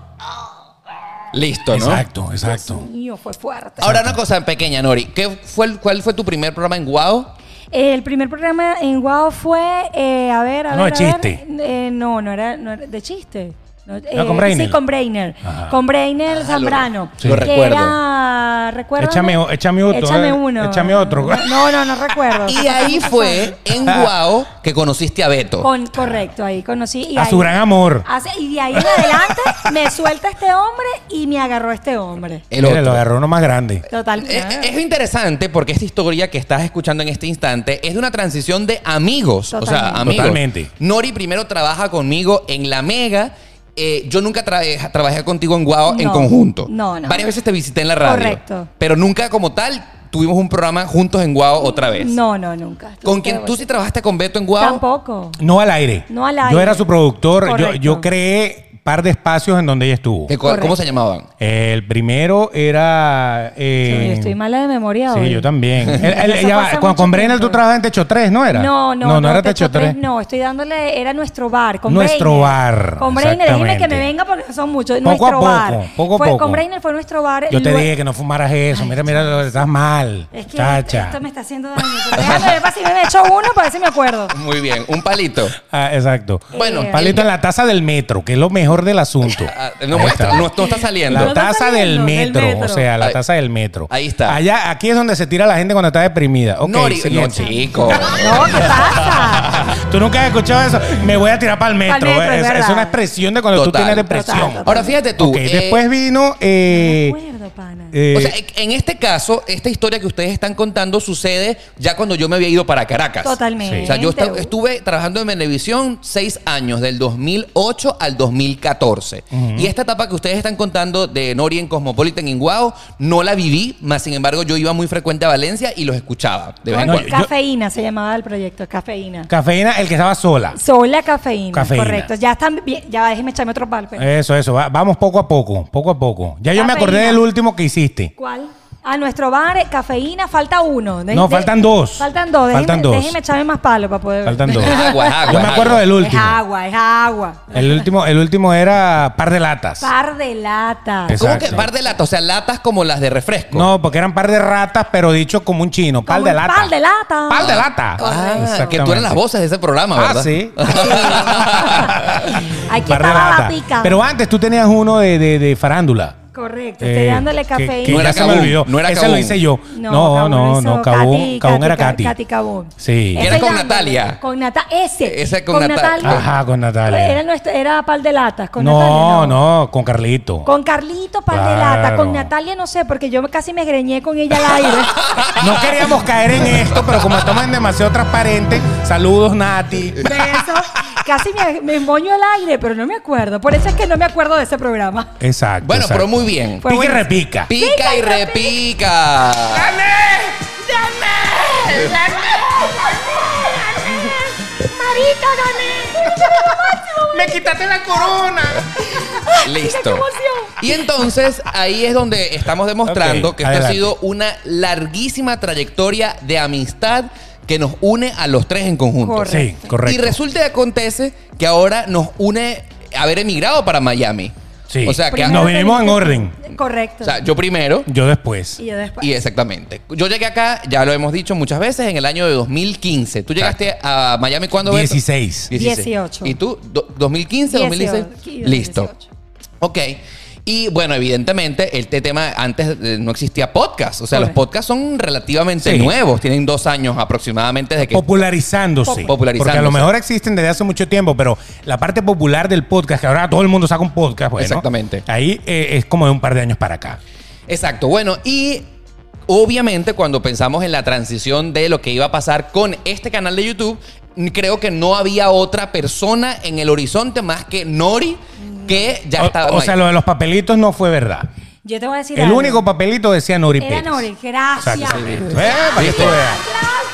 Listo, ¿no? Exacto, exacto. mío, fue fuerte. Ahora una cosa pequeña, Nori. ¿Qué fue, el- ¿Cuál fue tu primer programa en Guau? El primer programa en Guau fue, eh, a ver, a No, ver. de a ver. chiste. Eh, no, no era, no era de chiste. No, eh, con Brainer. Sí, con Brainer. Ajá. Con Brainer Ah, lo- Zambrano. lo que recuerdo. Era, recuérdame. Échame échame otro, Échame eh. uno. Échame otro. No, no, no recuerdo. Y ahí fue en Guau que conociste a Beto. Con- correcto, ahí conocí. y A ahí- su gran amor. hace- y de ahí en adelante me suelta este hombre y me agarró este hombre. El Mire, lo otro. agarró uno más grande. Total. Eh, Es interesante porque esta historia que estás escuchando en este instante es de una transición de amigos. O sea, amigos. Totalmente. Nori primero trabaja conmigo en La Mega. Eh, yo nunca tra- trabajé contigo en Guau en conjunto. no, no. Varias veces te visité en la radio. Correcto. Pero nunca como tal tuvimos un programa juntos en Guau otra vez. No, no, nunca. ¿Con quién? ¿Tú sí trabajaste con Beto en Guau? Tampoco. No al aire. No al Yo aire. era su productor. Yo, yo creé par de espacios en donde ella estuvo. ¿Qué co- ¿Cómo se llamaban? El primero era. eh, Sí, estoy mala de memoria Sí, hoy. yo también. El- con, con Brenner tú trabajabas en Techo 3, ¿no era? No, no, no, no era Techo 3. No, estoy dándole, era nuestro bar. Con Nuestro Brainer. bar, Con Brainer, déjeme que me venga porque son muchos. Poco a nuestro poco, bar. poco a Fue- poco. Con Brainer fue nuestro bar. Yo te dije que no fumaras eso. Mira, mira, estás mal. Es que chacha. esto me está haciendo daño. Déjame ver para si me he hecho uno para ver si me acuerdo. Muy bien, un palito. Ah, exacto. Bueno, Palito en la taza del metro, que es lo mejor del asunto. Ah, no está. no, no está saliendo. La No taza del saliendo, del metro, metro. o sea, la Ahí- taza del metro. ahí está. Allá, aquí es donde se tira la gente cuando está deprimida. Ok, Nori, no, siguiente. chico. No, ¿qué pasa? Tú nunca has escuchado eso. Me voy a tirar para el metro. metro, es es, es verdad. una expresión de cuando Total. tú tienes depresión. Total, total. Ahora fíjate tú. Ok, eh, después vino. eh, pana. eh, O sea, en este caso, esta historia que ustedes están contando sucede ya cuando yo me había ido para Caracas. Totalmente. O sea, yo estuve trabajando en Venevisión seis años, del 2008 al 2014. Y esta etapa que ustedes están contando de Nori en Cosmopolitan en Guau, no la viví, más sin embargo yo iba muy frecuente a Valencia y los escuchaba de vez en No, cuando. yo- Cafeína se llamaba el proyecto, Cafeína. cafeína, el que estaba sola. Sola cafeína, Cafeína. correcto. Ya están bien, ya déjeme echarme otro pal. pero- Eso, eso. va- vamos poco a poco, poco a poco. Ya yo me acordé del último que hiciste. ¿Cuál? A nuestro bar, cafeína, falta uno. De- No, de- faltan dos. Faltan dos. Faltan déjeme, dos. Déjeme echarme más palo para poder ver. Faltan dos. Agua, es agua, Yo me es acuerdo agua. del Es último. agua, es agua. El último, el último era par de latas. Par de latas. Es- ¿Cómo que par de latas? O sea, latas como las de refresco. No, porque eran par de ratas, pero dicho como un chino. Par de un lata. par de lata. Par de lata. Ah, que tú eras las voces de ese programa, Ah, ¿verdad? sí. Aquí Par de estaba lata. la pica. Pero antes tú tenías uno de, de- de farándula. Correcto, estoy dándole Eh, que- cafeína. que No era olvidó. no era Ese lo hice yo. No, No, no, Katy, Kabum era Katy, Katy. Katy Kabum. Sí. Era con Natalia. Con Natalia. Ese. Ese con Nat- Ajá, con Natalia. Era, nuestro, era pal de latas. Con No, Natalia, no, con Carlito. Con Carlito, pal de lata. Con Natalia, no sé, porque yo casi me greñé con ella al aire. No queríamos caer en esto, pero como estamos en demasiado transparente, saludos Nati. Eso, casi me, me moño al aire, pero no me acuerdo. Por eso es que no me acuerdo de ese programa. Exacto. Bueno, exacto. pero muy bien. Pica y repica. Pica y repica. Me quitaste la corona. Listo. emoción! Y entonces ahí es donde estamos demostrando Ok, que esto ha adelante. sido una larguísima trayectoria de amistad que nos une a los tres en conjunto. Correcto. Sí, correcto. Y resulta y acontece que ahora nos une haber emigrado para Miami. Sí. O sea, que Primero Nos vinimos en orden. Correcto. o sea, yo primero Yo después. y yo después. y exactamente. Yo llegué acá, ya lo hemos dicho muchas veces, en el año de 2015. ¿Tú llegaste a Miami cuándo? Beto? 16. 18. ¿Y tú? Do- ¿2015, 2016? 18. Listo. Ok. Y bueno, evidentemente, este tema antes eh, no existía podcast. O sea, los podcasts son relativamente Sí. nuevos. Tienen dos años aproximadamente desde que. Popularizándose. Popularizándose. Porque a lo mejor existen desde hace mucho tiempo, pero la parte popular del podcast, que ahora todo el mundo saca un podcast, bueno, Exactamente. Ahí eh, es como de un par de años para acá. Exacto. Bueno, y obviamente cuando pensamos en la transición de lo que iba a pasar con este canal de YouTube, creo que no había otra persona en el horizonte más que Nori que ya estaba. O, o sea, lo de los papelitos no fue verdad. Yo te voy a decir El algo. único papelito decía Nori Era Pérez. Nori, gracias. Sí. Eh, para que tú veas.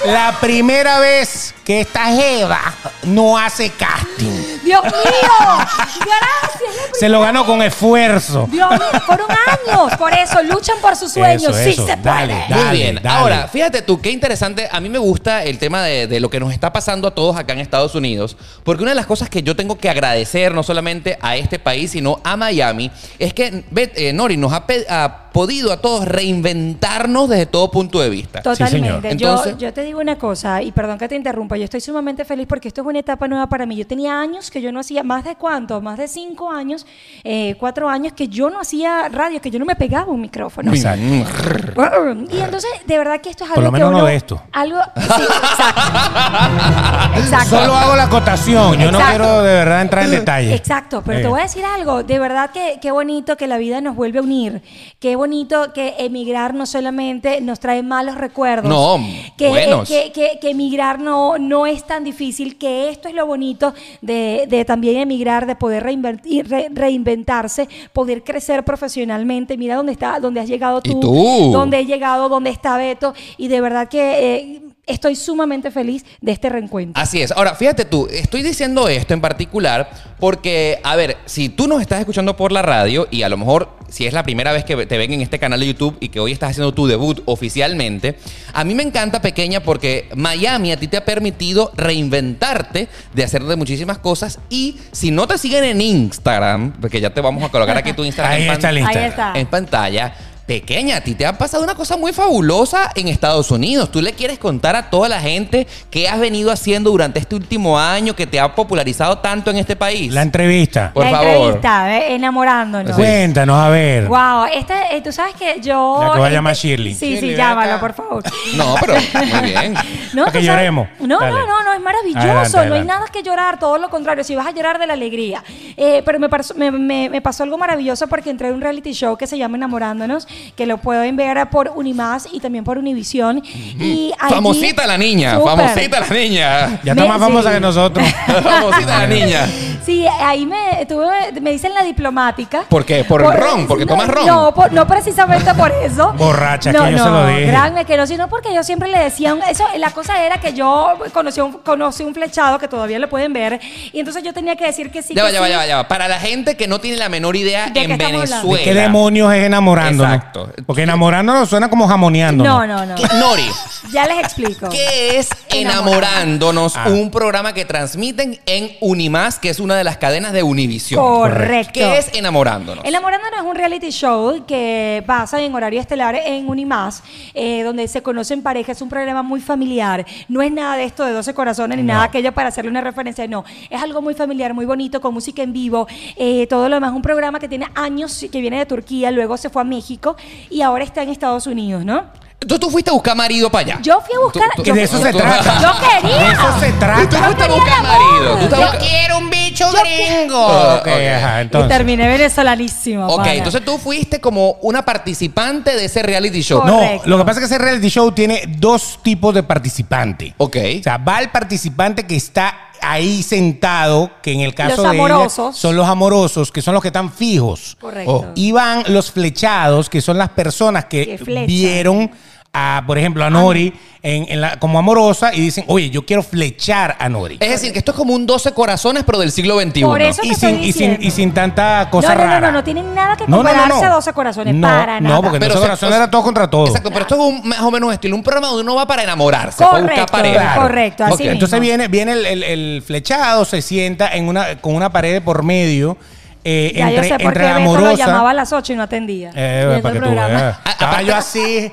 La primera vez que esta Jeva no hace casting. Dios mío, gracias. Se lo ganó con esfuerzo. Dios mío, fueron años. Por eso, luchan por sus sueños. Eso, sí eso. se Dale, puede. dale. Muy bien. dale. Ahora, fíjate tú, qué interesante. A mí me gusta el tema de, de lo que nos está pasando a todos acá en Estados Unidos. Porque una de las cosas que yo tengo que agradecer, no solamente a este país, sino a Miami, es que eh, Nori nos ha, ha podido a todos reinventarnos desde todo punto de vista. Totalmente. señor. yo, Entonces- yo te digo una cosa, y perdón que te interrumpa, yo estoy sumamente feliz porque esto es una etapa nueva para mí. Yo tenía años que yo no hacía, más de cuánto, más de cinco años, eh, cuatro años que yo no hacía radio, que yo no me pegaba un micrófono. Exacto. Y entonces, de verdad que esto es algo Por lo que menos no uno- de esto. Algo, sí, exacto. exacto. Solo hago la acotación. Yo no quiero de verdad entrar en detalle. Exacto, pero Eh. te voy a decir algo, de verdad que qué bonito que la vida nos vuelve a unir, qué bonito que emigrar no solamente nos trae malos recuerdos, No, que, buenos. que, que- que emigrar no, no es tan difícil, que esto es lo bonito de, de también emigrar, de poder reinventir- re- reinventarse, poder crecer profesionalmente, mira dónde está, dónde has llegado ¿Y tú, tú? dónde he llegado, dónde está Beto, y de verdad que eh, estoy sumamente feliz de este reencuentro. Así es. Ahora, fíjate tú, estoy diciendo esto en particular porque, a ver, si tú nos estás escuchando por la radio y a lo mejor si es la primera vez que te ven en este canal de YouTube y que hoy estás haciendo tu debut oficialmente, a mí me encanta pequeña porque Miami a ti te ha permitido reinventarte de hacer de muchísimas cosas y si no te siguen en Instagram, porque ya te vamos a colocar aquí tu Instagram Ahí en, está el Ahí Instagram. está. en pantalla. Pequeña, a ti te ha pasado una cosa muy fabulosa en Estados Unidos. Tú le quieres contar a toda la gente qué has venido haciendo durante este último año que te ha popularizado tanto en este país. La entrevista. Por la favor. entrevista, ¿eh? enamorándonos. Cuéntanos, a ver. Wow, este, eh, tú sabes que yo. La que va a este- llamar Shirley. Sí, Shirley, sí, llámalo, acá. por favor. No, pero muy bien. No, que lloremos. No, Dale. no, no, no, es maravilloso. Adelante, No hay nada que llorar, todo lo contrario. Si vas a llorar de la alegría. Eh, pero me, pasó- me, me- me pasó algo maravilloso porque entré en un reality show que se llama Enamorándonos, que lo pueden ver por Unimás y también por Univisión. y allí- Famosita la niña, Súper. famosita la niña. Ya Me- está más famosa sí. que nosotros. famosita la niña. Sí, ahí me, tuve- me dicen la diplomática. ¿Por qué? ¿Por el ron? ¿Porque no, tomas ron? No, por- no precisamente por eso. Borracha, no, que yo no, se lo dije. Que no, sino porque yo siempre le decía, un- eso, la cosa era que yo conocí un, conocí un flechado que todavía lo pueden ver, y entonces yo tenía que decir que sí. Ya que va, ya va, sí. ya va, ya va. Para la gente que no tiene la menor idea ¿De qué en estamos hablando? Venezuela. ¿Qué demonios es enamorándonos? Exacto. Porque enamorándonos suena como jamoneándonos. No, no, no. ¿Qué- Nori, Ya les explico. ¿Qué es Enamorándonos? Un programa que transmiten en Unimás, que es una de las cadenas de Univisión. Correcto. ¿Qué es Enamorándonos? Enamorándonos es un reality show que pasa en horario estelar en Unimás, eh, donde se conocen parejas. Es un programa muy familiar. No es nada de esto de 12 corazones ni No. nada aquello para hacerle una referencia. No, es algo muy familiar, muy bonito, con música en vivo. eh, todo lo demás. Un programa que tiene años, que viene de Turquía, luego se fue a México y ahora está en Estados Unidos, ¿no? Entonces tú fuiste a buscar marido para allá. Yo fui a buscar. Tú- tú- Que yo- de eso se tú- trata. Yo quería. De eso se Tú trata. fuiste a buscar marido. Tú Yo quiero un bicho gringo. Ah, Ok, ok. ajá, Y terminé venezolanísima. Ok, pana. entonces tú fuiste como una participante de ese reality show. Correcto. No, lo que pasa es que ese reality show tiene dos tipos de participante. Ok. O sea, va el participante que está ahí sentado, que en el caso Los de ella amorosos. son los amorosos, que son los que están fijos. Correcto. Oh. Y van los flechados, que son las personas que vieron a, por ejemplo, a Nori en, en la- como amorosa y dicen, oye, yo quiero flechar a Nori. Es decir, que esto es como un 12 corazones, pero del siglo XXI. Por eso te Y estoy sin, y, sin, y sin tanta cosa no, no, rara. No, no, no tienen nada que No, no, no, compararse no. a 12 corazones. No, para nada. No, porque Pero 12 se- corazones era todo contra todo. Exacto, pero esto es un, más o menos un estilo, un programa donde uno va para enamorarse, para buscar Correcto, pareja. correcto, así Ok. mismo. Entonces viene, viene el, el- el flechado, se sienta en una, con una pared por medio. eh, Ya entre, yo sé por entre qué Beto lo amorosa. llamaba a las 8 y no atendía. Eh, para que tú veas. Estaba yo así.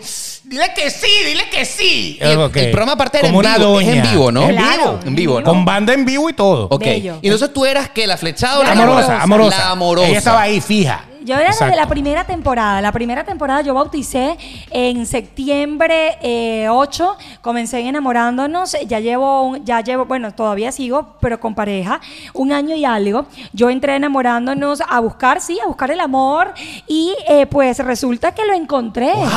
Dile que sí, dile que sí. Y el- programa aparte era Como en una vivo, es en vivo, ¿no? En Claro, vivo. En vivo, ¿no? Con banda en vivo y todo. Ok. Bello. Y entonces tú eras que la flechada o La la Amorosa, amorosa. La amorosa. Ella estaba ahí, fija. Yo era desde Exacto. la primera temporada. La primera temporada yo bauticé en septiembre eh, 8. Comencé en enamorándonos. Ya llevo, un- ya llevo, bueno, todavía sigo, pero con pareja. Un año y algo. Yo entré enamorándonos a buscar, sí, a buscar el amor. Y eh, pues resulta que lo encontré. ¡Wow!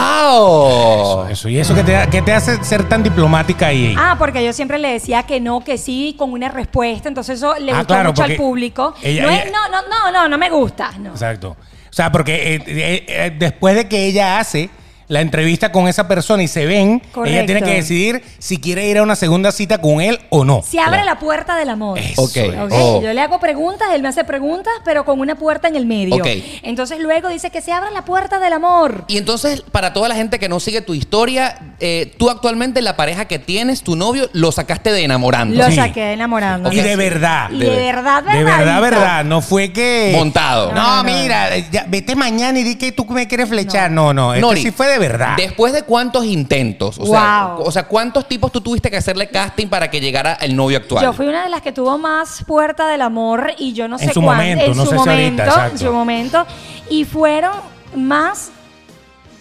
Eso, eso. ¿Y eso qué te, qué te hace ser tan diplomática ahí? Ah, porque yo siempre le decía que no, que sí, con una respuesta. Entonces eso le Ah, gustó claro, mucho al público. ella- no, es- no, no, no, no, no me gusta. No. Exacto. O sea, porque eh, eh, eh, después de que ella hace la entrevista con esa persona y se ven, Correcto. ella tiene que decidir si quiere ir a una segunda cita con él o no. Se abre la puerta del amor. Eso Ok. es. Ok, Oh. Yo le hago preguntas, él me hace preguntas, pero con una puerta en el medio. Ok. Entonces luego dice que se abra la puerta del amor. Y entonces, para toda la gente que no sigue tu historia, eh, tú actualmente la pareja que tienes, tu novio, lo sacaste de enamorando. Lo Sí. saqué enamorando. Y de verdad. Y de verdad, De verdad, verdad. No fue que. Montado. No, No, no, no. mira, ya, vete mañana y di que tú me quieres flechar. No, no. Esto sí fue de verdad. Después de cuántos intentos, o, sea, Wow. o sea, ¿cuántos tipos tú tuviste que hacerle casting para que llegara el novio actual? Yo fui una de las que tuvo más puerta del amor y yo no En sé su cuánto. momento, en no su sé si ahorita, momento, exacto. en su momento. Y fueron más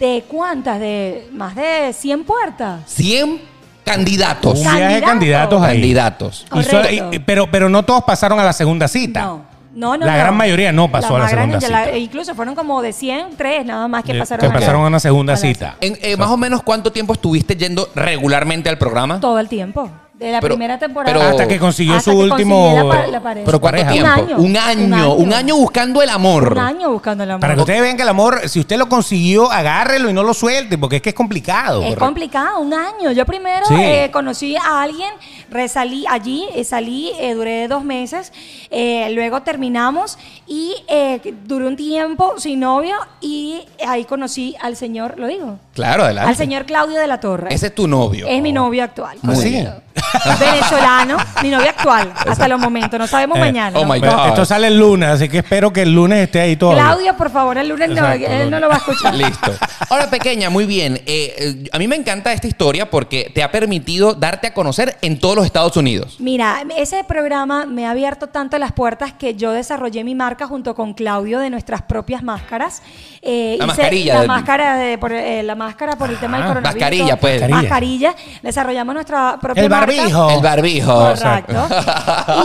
de cuántas, de más de 100 puertas. 100 candidatos. Un viaje de Candidatos. candidatos ahí. Candidatos. Y so- Correcto. y- pero, pero no todos pasaron a la segunda cita. No. No, no, La no. gran mayoría no pasó a la segunda cita. la- incluso fueron como de 100, tres nada más que Eh, pasaron. que a la- pasaron a una segunda a cita. En- eh, más o menos, ¿cuánto tiempo estuviste yendo regularmente al programa? Todo el tiempo. De la Pero- primera temporada. pero- Hasta que consiguió Hasta su que último. la pa- la pareja. ¿Pero cuánto pareja. tiempo? Un año. Un año. Un año. Un año buscando el amor. Un año buscando el amor. Para que ustedes vean que el amor, si usted lo consiguió, agárrelo y no lo suelte, porque es que es complicado. Es complicado, un año. Yo primero Sí. eh, conocí a alguien, resalí allí, eh, salí, eh, duré dos meses, eh, luego terminamos y eh, duré un tiempo sin novio y ahí conocí al señor, lo digo, Claro, adelante. al señor Claudio de la Torre. Ese es tu novio. Es mi novio actual. Muy ¿Así? bien. Venezolano, mi novio actual, hasta los momentos, no sabemos Eh, mañana. oh my Pero God. esto sale el lunes, así que espero que el lunes esté ahí todo. Claudio, por favor, el lunes no, Exacto, él no lo va a escuchar. Listo. Ahora, pequeña, muy bien. Eh, eh, a mí me encanta esta historia porque te ha permitido darte a conocer en todos los Estados Unidos. Mira, ese programa me ha abierto tanto las puertas que yo desarrollé mi marca junto con Claudio de nuestras propias máscaras. Eh, La mascarilla La del- máscara, de, por, eh, la máscara por el tema del Ah, coronavirus. mascarilla, pues. Mascarilla. Mascarilla. Desarrollamos nuestra propia El marca. Barbijo. El barbijo. Correcto.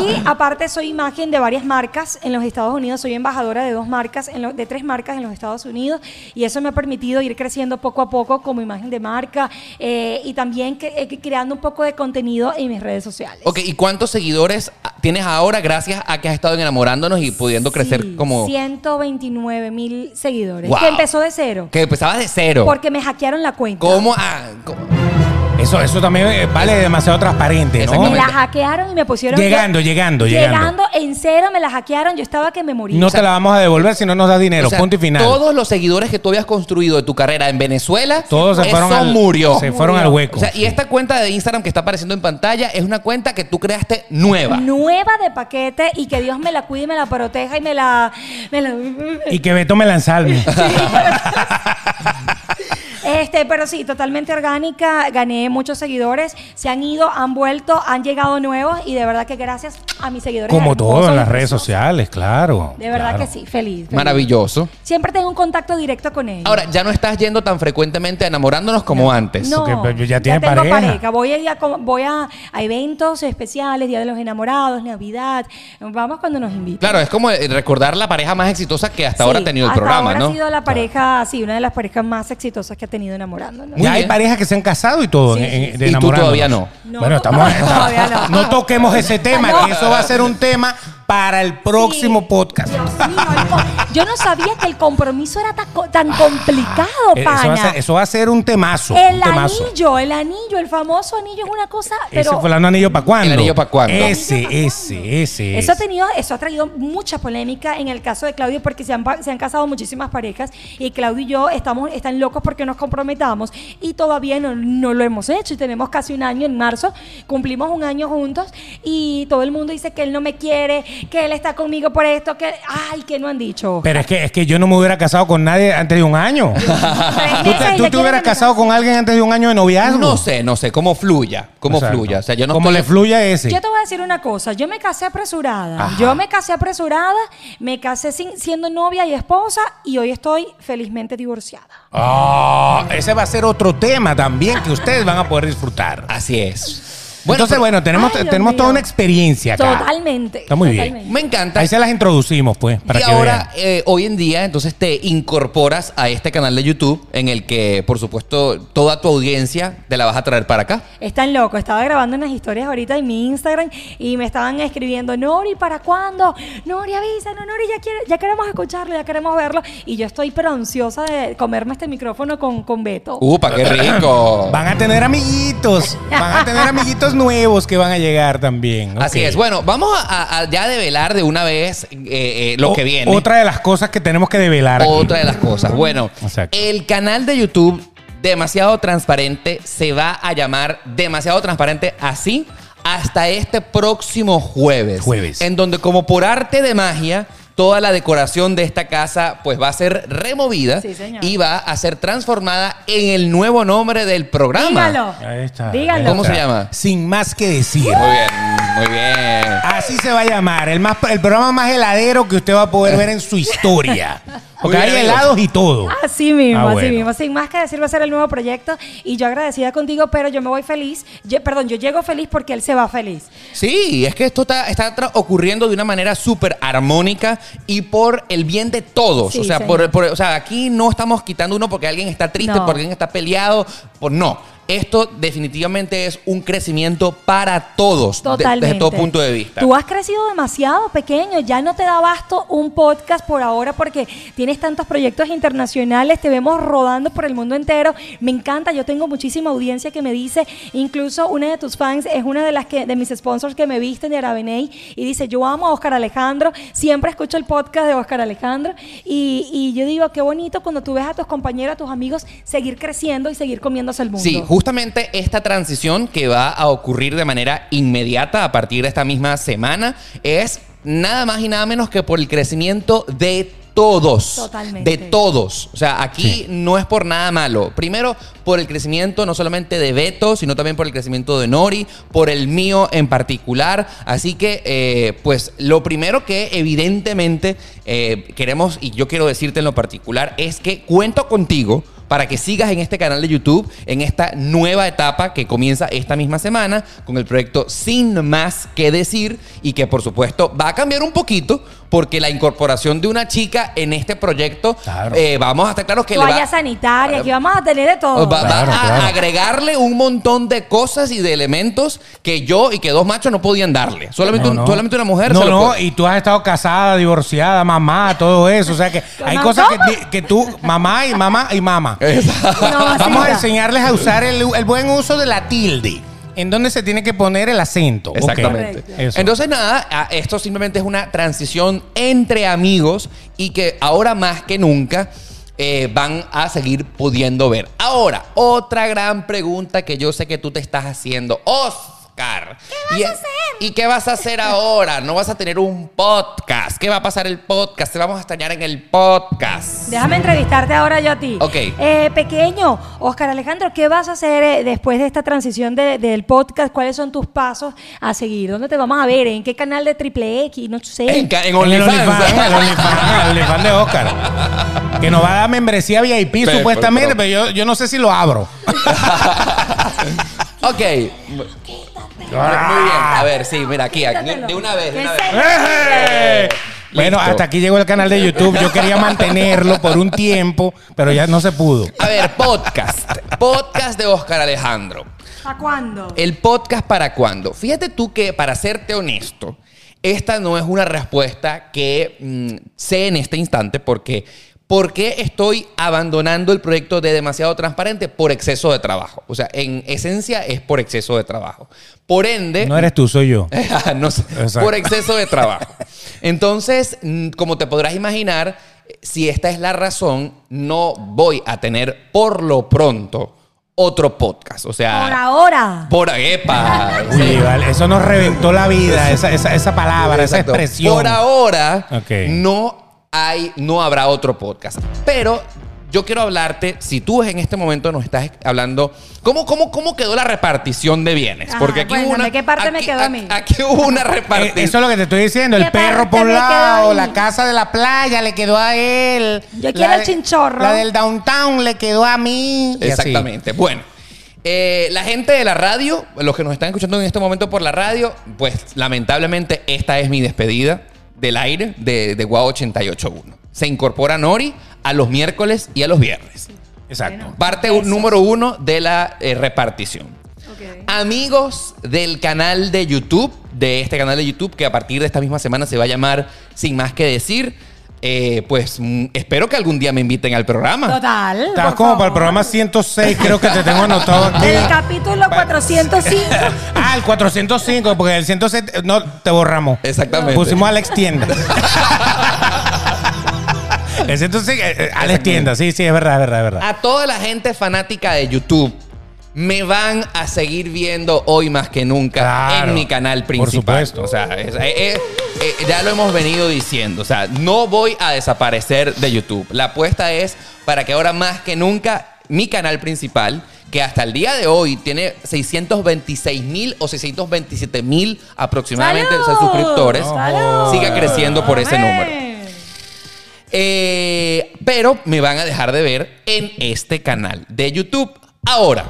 Y aparte soy imagen de varias marcas en los Estados Unidos. Soy embajadora de dos marcas, en lo- de tres marcas en los Estados Unidos. Y eso me ha permitido ir creciendo poco a poco como imagen de marca eh, y también que- eh, creando un poco de contenido en mis redes sociales. Ok, ¿y cuántos seguidores tienes ahora gracias a que has estado en enamorándonos y pudiendo crecer como... 129 mil seguidores. Wow. Que empezó de cero. Que empezabas de cero. Porque me hackearon la cuenta. ¿Cómo? Ah, ¿cómo? Eso, eso también eh, vale demasiado transparente, ¿no? Me la hackearon y me pusieron. Llegando, llegando, llegando. Llegando en cero, me la hackearon. Yo estaba que me moría. No te la vamos a devolver si no nos das dinero. O sea, punto y final. Todos los seguidores que tú habías construido de tu carrera en Venezuela, Todos se eso fueron al, murió. Se fueron Murió. al hueco. O sea, y esta cuenta de Instagram que está apareciendo en pantalla es una cuenta que tú creaste nueva. Nueva de paquete y que Dios me la cuide y me la proteja y me la. me la- Y que Beto me la ensalme. Este, pero sí, totalmente orgánica. Gané muchos seguidores. Se han ido, han vuelto, han llegado nuevos y de verdad que gracias a mis seguidores. Como todo en las redes sociales, claro. De verdad claro. que sí, feliz, feliz. Maravilloso. Siempre tengo un contacto directo con ellos. Ahora, ya no estás yendo tan frecuentemente a enamorándonos como antes. No, Porque ya tiene tengo pareja. Voy, a, ir a co- voy a, a eventos especiales, Día de los Enamorados, Navidad. Vamos cuando nos invitan. Claro, es como eh, recordar la pareja más exitosa que hasta ahora ha tenido el hasta programa, ahora ¿no? ha sido la pareja, sí, una de las parejas más exitosas que ha tenido enamorándonos. Ya hay parejas que se han casado y todo. Sí, en- sí, en- sí. de Y tú enamorándonos. todavía no. No, bueno, estamos. todavía no. no toquemos ese tema, No. que eso va a ser un tema para el próximo Sí. podcast. Dios mío, yo no sabía que el compromiso era tan, co- tan complicado, Eh, Eso va, a ser, eso va a ser un temazo. el un temazo. anillo, el anillo, el famoso anillo es una cosa, Ese pero fue el anillo para cuándo. ¿El anillo pa' cuándo? Ese, ese, ese. Eso ha tenido, eso ha traído mucha polémica en el caso de Claudio porque se han, se han casado muchísimas parejas y Claudio y yo estamos están locos porque nos comprometamos y todavía no, no lo hemos hecho y tenemos casi un año en marzo, cumplimos un año juntos y todo el mundo dice que él no me quiere, que él está conmigo por esto, que ay, que no han dicho. Pero es que, es que yo no me hubiera casado con nadie antes de un año. ¿Tú te, tú hubieras casado con alguien antes de un año de noviazgo? No sé, no sé, cómo fluya, cómo Exacto. fluya. O sea, yo no Como estoy- le fluya ese. Yo te voy a decir una cosa, yo me casé apresurada, Ajá. yo me casé apresurada, me casé sin- siendo novia y esposa y hoy estoy felizmente divorciada. Ah, ese va a ser otro tema también que ustedes van a poder disfrutar. Así es. Entonces, pero- bueno, tenemos, Ay, tenemos toda una experiencia acá. Totalmente. Está muy bien. me encanta. Ahí se las introducimos, pues, para y que ahora, vean. eh, hoy en día, entonces te incorporas a este canal de YouTube en el que, por supuesto, toda tu audiencia te la vas a traer para acá. Están locos. Estaba grabando unas historias ahorita en mi Instagram y me estaban escribiendo, Nori, ¿para cuándo? Nori, avísanos, Nori, ya, quiere- ya queremos escucharlo, ya queremos verlo. Y yo estoy pero ansiosa de comerme este micrófono con, con Beto. ¡Upa, qué rico! Van a tener amiguitos. Van a tener amiguitos nuevos que van a llegar también. Así es. Bueno, vamos a, ya develar de una vez eh, eh, lo O- que viene. Otra de las cosas que tenemos que develar. aquí. Otra de las cosas. Bueno, Exacto. el canal de YouTube demasiado transparente se va a llamar demasiado transparente así hasta este próximo jueves. Jueves. En donde como por arte de magia toda la decoración de esta casa pues va a ser removida Sí, y va a ser transformada en el nuevo nombre del programa. Dígalo. Ahí está. Díganlo. ahí ¿Cómo se llama? Sin más que decir. Muy bien, muy bien. Así se va a llamar. El, más, el programa más heladero que usted va a poder ver en su historia. Porque hay helados y todo. Así mismo, Ah, así bueno. mismo. Sin más que decir, va a ser el nuevo proyecto. Y yo agradecida contigo, pero yo me voy feliz. Yo- perdón, yo llego feliz porque él se va feliz. Sí, es que esto está, está tra- ocurriendo de una manera súper armónica y por el bien de todos. Sí, o, sea, señor. por, por- o sea, aquí no estamos quitando uno porque alguien está triste, No. porque alguien está peleado. Por, no. Esto definitivamente es un crecimiento para todos, de- Totalmente. desde todo punto de vista. Tú has crecido demasiado pequeño, ya no te da abasto un podcast por ahora porque tienes tantos proyectos internacionales, te vemos rodando por el mundo entero. Me encanta, yo tengo muchísima audiencia que me dice, incluso una de tus fans es una de las que de mis sponsors que me visten de Arabeney y dice, "Yo amo a Oscar Alejandro, siempre escucho el podcast de Oscar Alejandro" y, y yo digo, qué bonito cuando tú ves a tus compañeros, a tus amigos seguir creciendo y seguir comiéndose el mundo. Sí, justamente esta transición que va a ocurrir de manera inmediata a partir de esta misma semana es nada más y nada menos que por el crecimiento de todos. Totalmente. De todos. O sea, aquí Sí. no es por nada malo. Primero, por el crecimiento no solamente de Beto, sino también por el crecimiento de Nori, por el mío en particular. Así que, eh, pues, lo primero que evidentemente eh, queremos, y yo quiero decirte en lo particular, es que cuento contigo para que sigas en este canal de YouTube, en esta nueva etapa que comienza esta misma semana con el proyecto Sin Más que Decir y que por supuesto va a cambiar un poquito porque la incorporación de una chica en este proyecto, Claro. eh, vamos a estar claros que le Toalla va, sanitaria, aquí vamos a tener de todo. va- va Claro, a agregarle un montón de cosas y de elementos que yo y que dos machos no podían darle. Solamente, No, un- no. solamente una mujer No, se no, puede. y tú has estado casada, divorciada, mamá, todo eso. O sea que hay ¿Mamá cosas que, que tú, mamá y mamá y mamá. Exacto. No, Vamos a enseñarles a usar el, el buen uso de la tilde. En donde se tiene que poner el acento. Exactamente. Entonces, nada, esto simplemente es una transición entre amigos y que ahora más que nunca eh, van a seguir pudiendo ver. Ahora, otra gran pregunta que yo sé que tú te estás haciendo. ¿Qué vas a hacer? ¿Y qué vas a hacer ahora? No vas a tener un podcast. ¿Qué va a pasar el podcast? Te vamos a extrañar en el podcast. Déjame entrevistarte ahora yo a ti. Ok. Eh, pequeño, Oscar Alejandro, ¿qué vas a hacer eh, después de esta transición de- del podcast? ¿Cuáles son tus pasos a seguir? ¿Dónde te vamos a ver? ¿En qué canal de Triple X? No sé. En, en En el OnlyFans. El OnlyFans, de Oscar. Que nos va a dar membresía VIP Pero, supuestamente, pero- pero, yo, yo no sé si lo abro. ok. Muy bien. A ver, sí, mira, aquí, aquí, de una vez, de una vez. ¡Eh! Bueno, Listo. hasta aquí llegó el canal de YouTube. Yo quería mantenerlo por un tiempo, pero ya no se pudo. A ver, podcast. Podcast de Oscar Alejandro. ¿Hasta cuándo? ¿El podcast para cuándo? Fíjate tú que, para serte honesto, esta no es una respuesta que mm, sé en este instante porque ¿por qué estoy abandonando el proyecto de demasiado transparente? Por exceso de trabajo. O sea, en esencia es por exceso de trabajo. Por ende... No eres tú, soy yo. No sé, Exacto. por exceso de trabajo. Entonces, como te podrás imaginar, si esta es la razón, no voy a tener por lo pronto otro podcast. O sea, Por ahora. por epa. Uy, vale, eso nos reventó la vida, esa, esa, esa palabra, esa expresión. Por ahora Ok. no hay, no habrá otro podcast. Pero yo quiero hablarte, si tú en este momento nos estás hablando, ¿cómo, cómo, cómo quedó la repartición de bienes? Ajá, Porque aquí hubo una. ¿qué parte me quedó a mí? Aquí hubo una repartición. eso es lo que te estoy diciendo. El ¿Qué perro por un lado, la casa de la playa le quedó a él. Yo quiero el de- chinchorro. La del downtown le quedó a mí. y así. Exactamente. Bueno, eh, la gente de la radio, los que nos están escuchando en este momento por la radio, pues lamentablemente esta es mi despedida del aire de, de Guau 881. Se incorpora Nori a los miércoles y a los viernes. Exacto. Parte número uno de la eh, repartición. Amigos del canal de YouTube, de este canal de YouTube que a partir de esta misma semana se va a llamar Sin Más Que Decir, eh, pues mm, espero que algún día me inviten al programa. Total. Estás por como para el programa 106, creo que te tengo anotado aquí. El capítulo 405. Ah, el 405, porque el 106 no te borramos. Exactamente. Pusimos a Alex Tienda. el 106, eh, eh, Alex Tienda, sí, sí, es verdad, es verdad, es verdad. A toda la gente fanática de YouTube, me van a seguir viendo hoy más que nunca Claro, en mi canal por principal. supuesto. O sea, es- eh, eh, eh, ya lo hemos venido diciendo. O sea, no voy a desaparecer de YouTube. La apuesta es para que ahora más que nunca mi canal principal, que hasta el día de hoy tiene 626 mil o 627 mil aproximadamente de ¡Salud! suscriptores, ¡Salud! siga creciendo por ese número. Eh, pero me van a dejar de ver en este canal de YouTube. Ahora,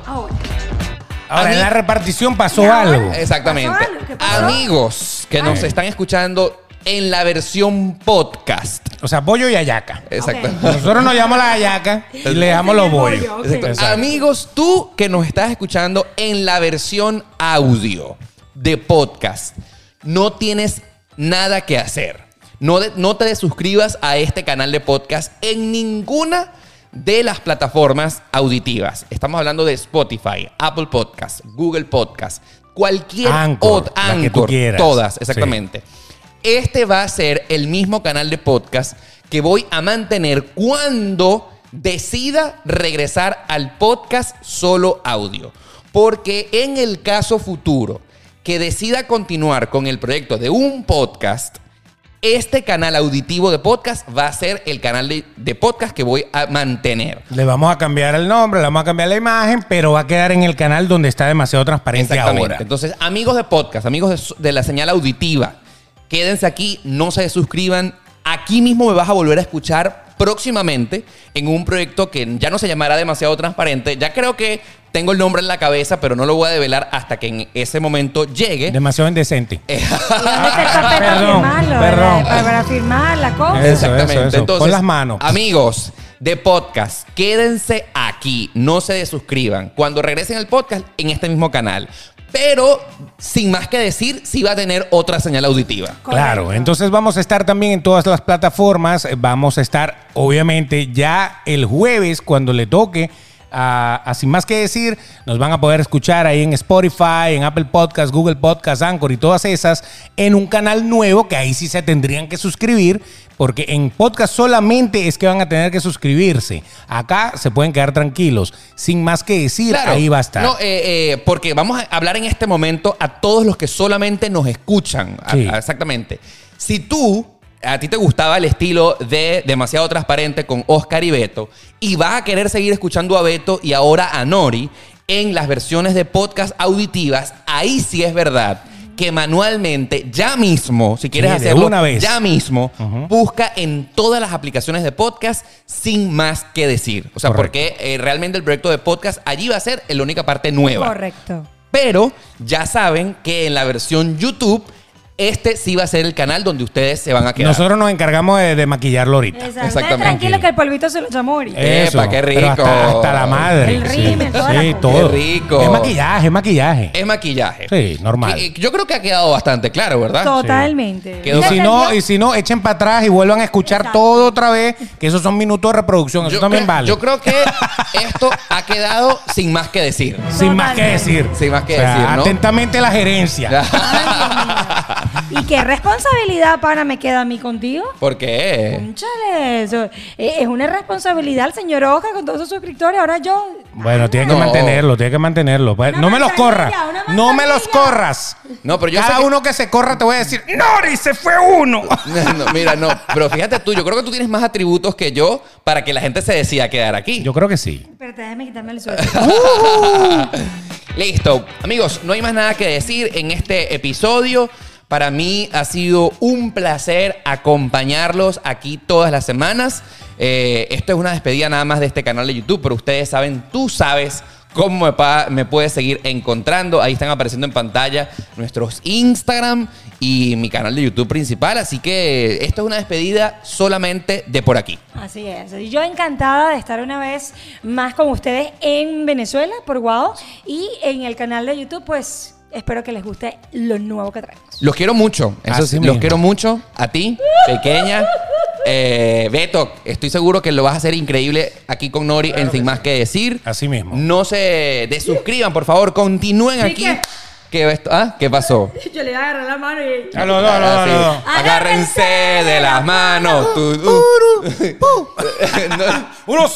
Ahora. En la repartición pasó algo. exactamente. ¿Pasó algo? ¿Qué pasó? Amigos que nos están escuchando en la versión podcast. O sea, bollo y ayaca. Exacto. Nosotros nos llamamos la ayaca y le damos los bollos. Ok. Exacto. Exacto. Amigos, tú que nos estás escuchando en la versión audio de podcast, no tienes nada que hacer. No, de- no te suscribas a este canal de podcast en ninguna de las plataformas auditivas. Estamos hablando de Spotify, Apple Podcast, Google Podcast, cualquier Anchor, ot- la que tú Anchor, todas, Sí. exactamente. Este va a ser el mismo canal de podcast que voy a mantener cuando decida regresar al podcast solo audio. Porque en el caso futuro que decida continuar con el proyecto de un podcast, este canal auditivo de podcast va a ser el canal de, de podcast que voy a mantener. Le vamos a cambiar el nombre, le vamos a cambiar la imagen, pero va a quedar en el canal donde está demasiado transparente Exactamente. ahora. Entonces, amigos de podcast, amigos de la señal auditiva, quédense aquí, no se suscriban. Aquí mismo me vas a volver a escuchar próximamente en un proyecto que ya no se llamará demasiado transparente. Ya creo que tengo el nombre en la cabeza, pero no lo voy a develar hasta que en ese momento llegue. Demasiado indecente. ¿Y dónde está el papel para Perdón, firmarlo? perdón. Para, para firmar la cosa. Eso, Exactamente. eso, eso. Entonces, Pon las manos. Amigos de podcast, quédense aquí, no se desuscriban. Cuando regresen al podcast en este mismo canal. Pero sin más que decir, sí va a tener otra señal auditiva. Claro, entonces vamos a estar también en todas las plataformas. Eh, Vamos a estar, obviamente, ya el jueves cuando le toque. A, a sin más que decir, nos van a poder escuchar ahí en Spotify, en Apple Podcast, Google Podcast, Anchor y todas esas en un canal nuevo que ahí sí se tendrían que suscribir porque en podcast solamente es que van a tener que suscribirse. Acá se pueden quedar tranquilos. Sin más que decir, Claro. ahí va a estar. No, eh, eh, porque vamos a hablar en este momento a todos los que solamente nos escuchan. A- Sí. a- exactamente. Si tú, a ti te gustaba el estilo de Demasiado Transparente con Oscar y Beto, y vas a querer seguir escuchando a Beto y ahora a Nori en las versiones de podcast auditivas, ahí sí es verdad que manualmente, ya mismo, si quieres Sí, hacerlo, una vez. ya mismo, busca en todas las aplicaciones de podcast sin más que decir. O sea, Correcto. porque eh, realmente el proyecto de podcast allí va a ser la única parte nueva. Correcto. Pero ya saben que en la versión YouTube, este sí va a ser el canal donde ustedes se van a quedar. Nosotros nos encargamos de, de maquillarlo ahorita. Exacto. Exactamente. Tranquilo que el polvito se lo echamos ahorita. Epa, qué pero rico. hasta, hasta la madre. El rímel, sí, cosa. todo. Qué rico. Es maquillaje, es maquillaje. Es maquillaje. Sí, normal. Yo creo que ha quedado bastante claro, ¿verdad? Totalmente. Quedó- Y si, no, y si no, echen para atrás y vuelvan a escuchar Exacto. todo otra vez, que esos son minutos de reproducción, eso Yo también vale. yo creo que esto ha quedado sin más que decir. Sin más que decir. Sin más que O sea, decir, ¿no? Atentamente la gerencia. ¿Y qué responsabilidad, pana, me queda a mí contigo? ¿Por qué? Cónchale, eso, eh, es una responsabilidad el señor Oscar con todos sus suscriptores. Ahora yo. Bueno, tiene que No. mantenerlo, tiene que mantenerlo. Pues, Una no me los corras. manzanilla, una No me los manzanilla. corras. No, pero yo Cada sé que- uno que se corra te voy a decir, ¡Nori, se fue uno! No, mira, no. Pero fíjate tú, yo creo que tú tienes más atributos que yo para que la gente se decida quedar aquí. Yo creo que sí. Pero déjame quitarme el suelo. Listo. Amigos, no hay más nada que decir en este episodio. Para mí ha sido un placer acompañarlos aquí todas las semanas. Eh, esto es una despedida nada más de este canal de YouTube, pero ustedes saben, tú sabes cómo me, puedes seguir encontrando. Ahí están apareciendo en pantalla nuestros Instagram y mi canal de YouTube principal. Así que esto es una despedida solamente de por aquí. Así es. Yo encantada de estar una vez más con ustedes en Venezuela, por Guau. Y en el canal de YouTube, pues espero que les guste lo nuevo que traemos. Los quiero mucho. Eso Así sí, los mismo. quiero mucho. A ti, pequeña. Eh, Beto, estoy seguro que lo vas a hacer increíble aquí con Nori en Sin Más Que Decir. Así mismo. No se desuscriban, por favor. Continúen ¿Y aquí. ¿Qué, ves- ah, ¿Qué pasó? Yo le voy a agarrar la mano y. Ah, no, no, no, Ah, no. Agárrense de las manos. tú, tú. No. Unos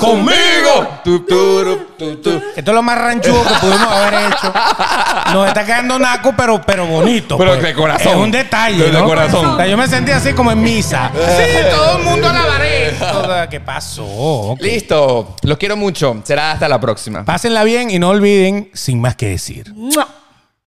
conmigo. Turu, tu, tu. Esto es lo más ranchudo que pudimos haber hecho. Nos está quedando naco, pero, pero bonito. Pero pues. de corazón. Es un detalle, De ¿no? corazón. O sea, yo me sentí así como en misa. Sí, todo el mundo alabaré. ¿Qué pasó? Listo. Los quiero mucho. Será hasta la próxima. Pásenla bien y no olviden, sin más que decir.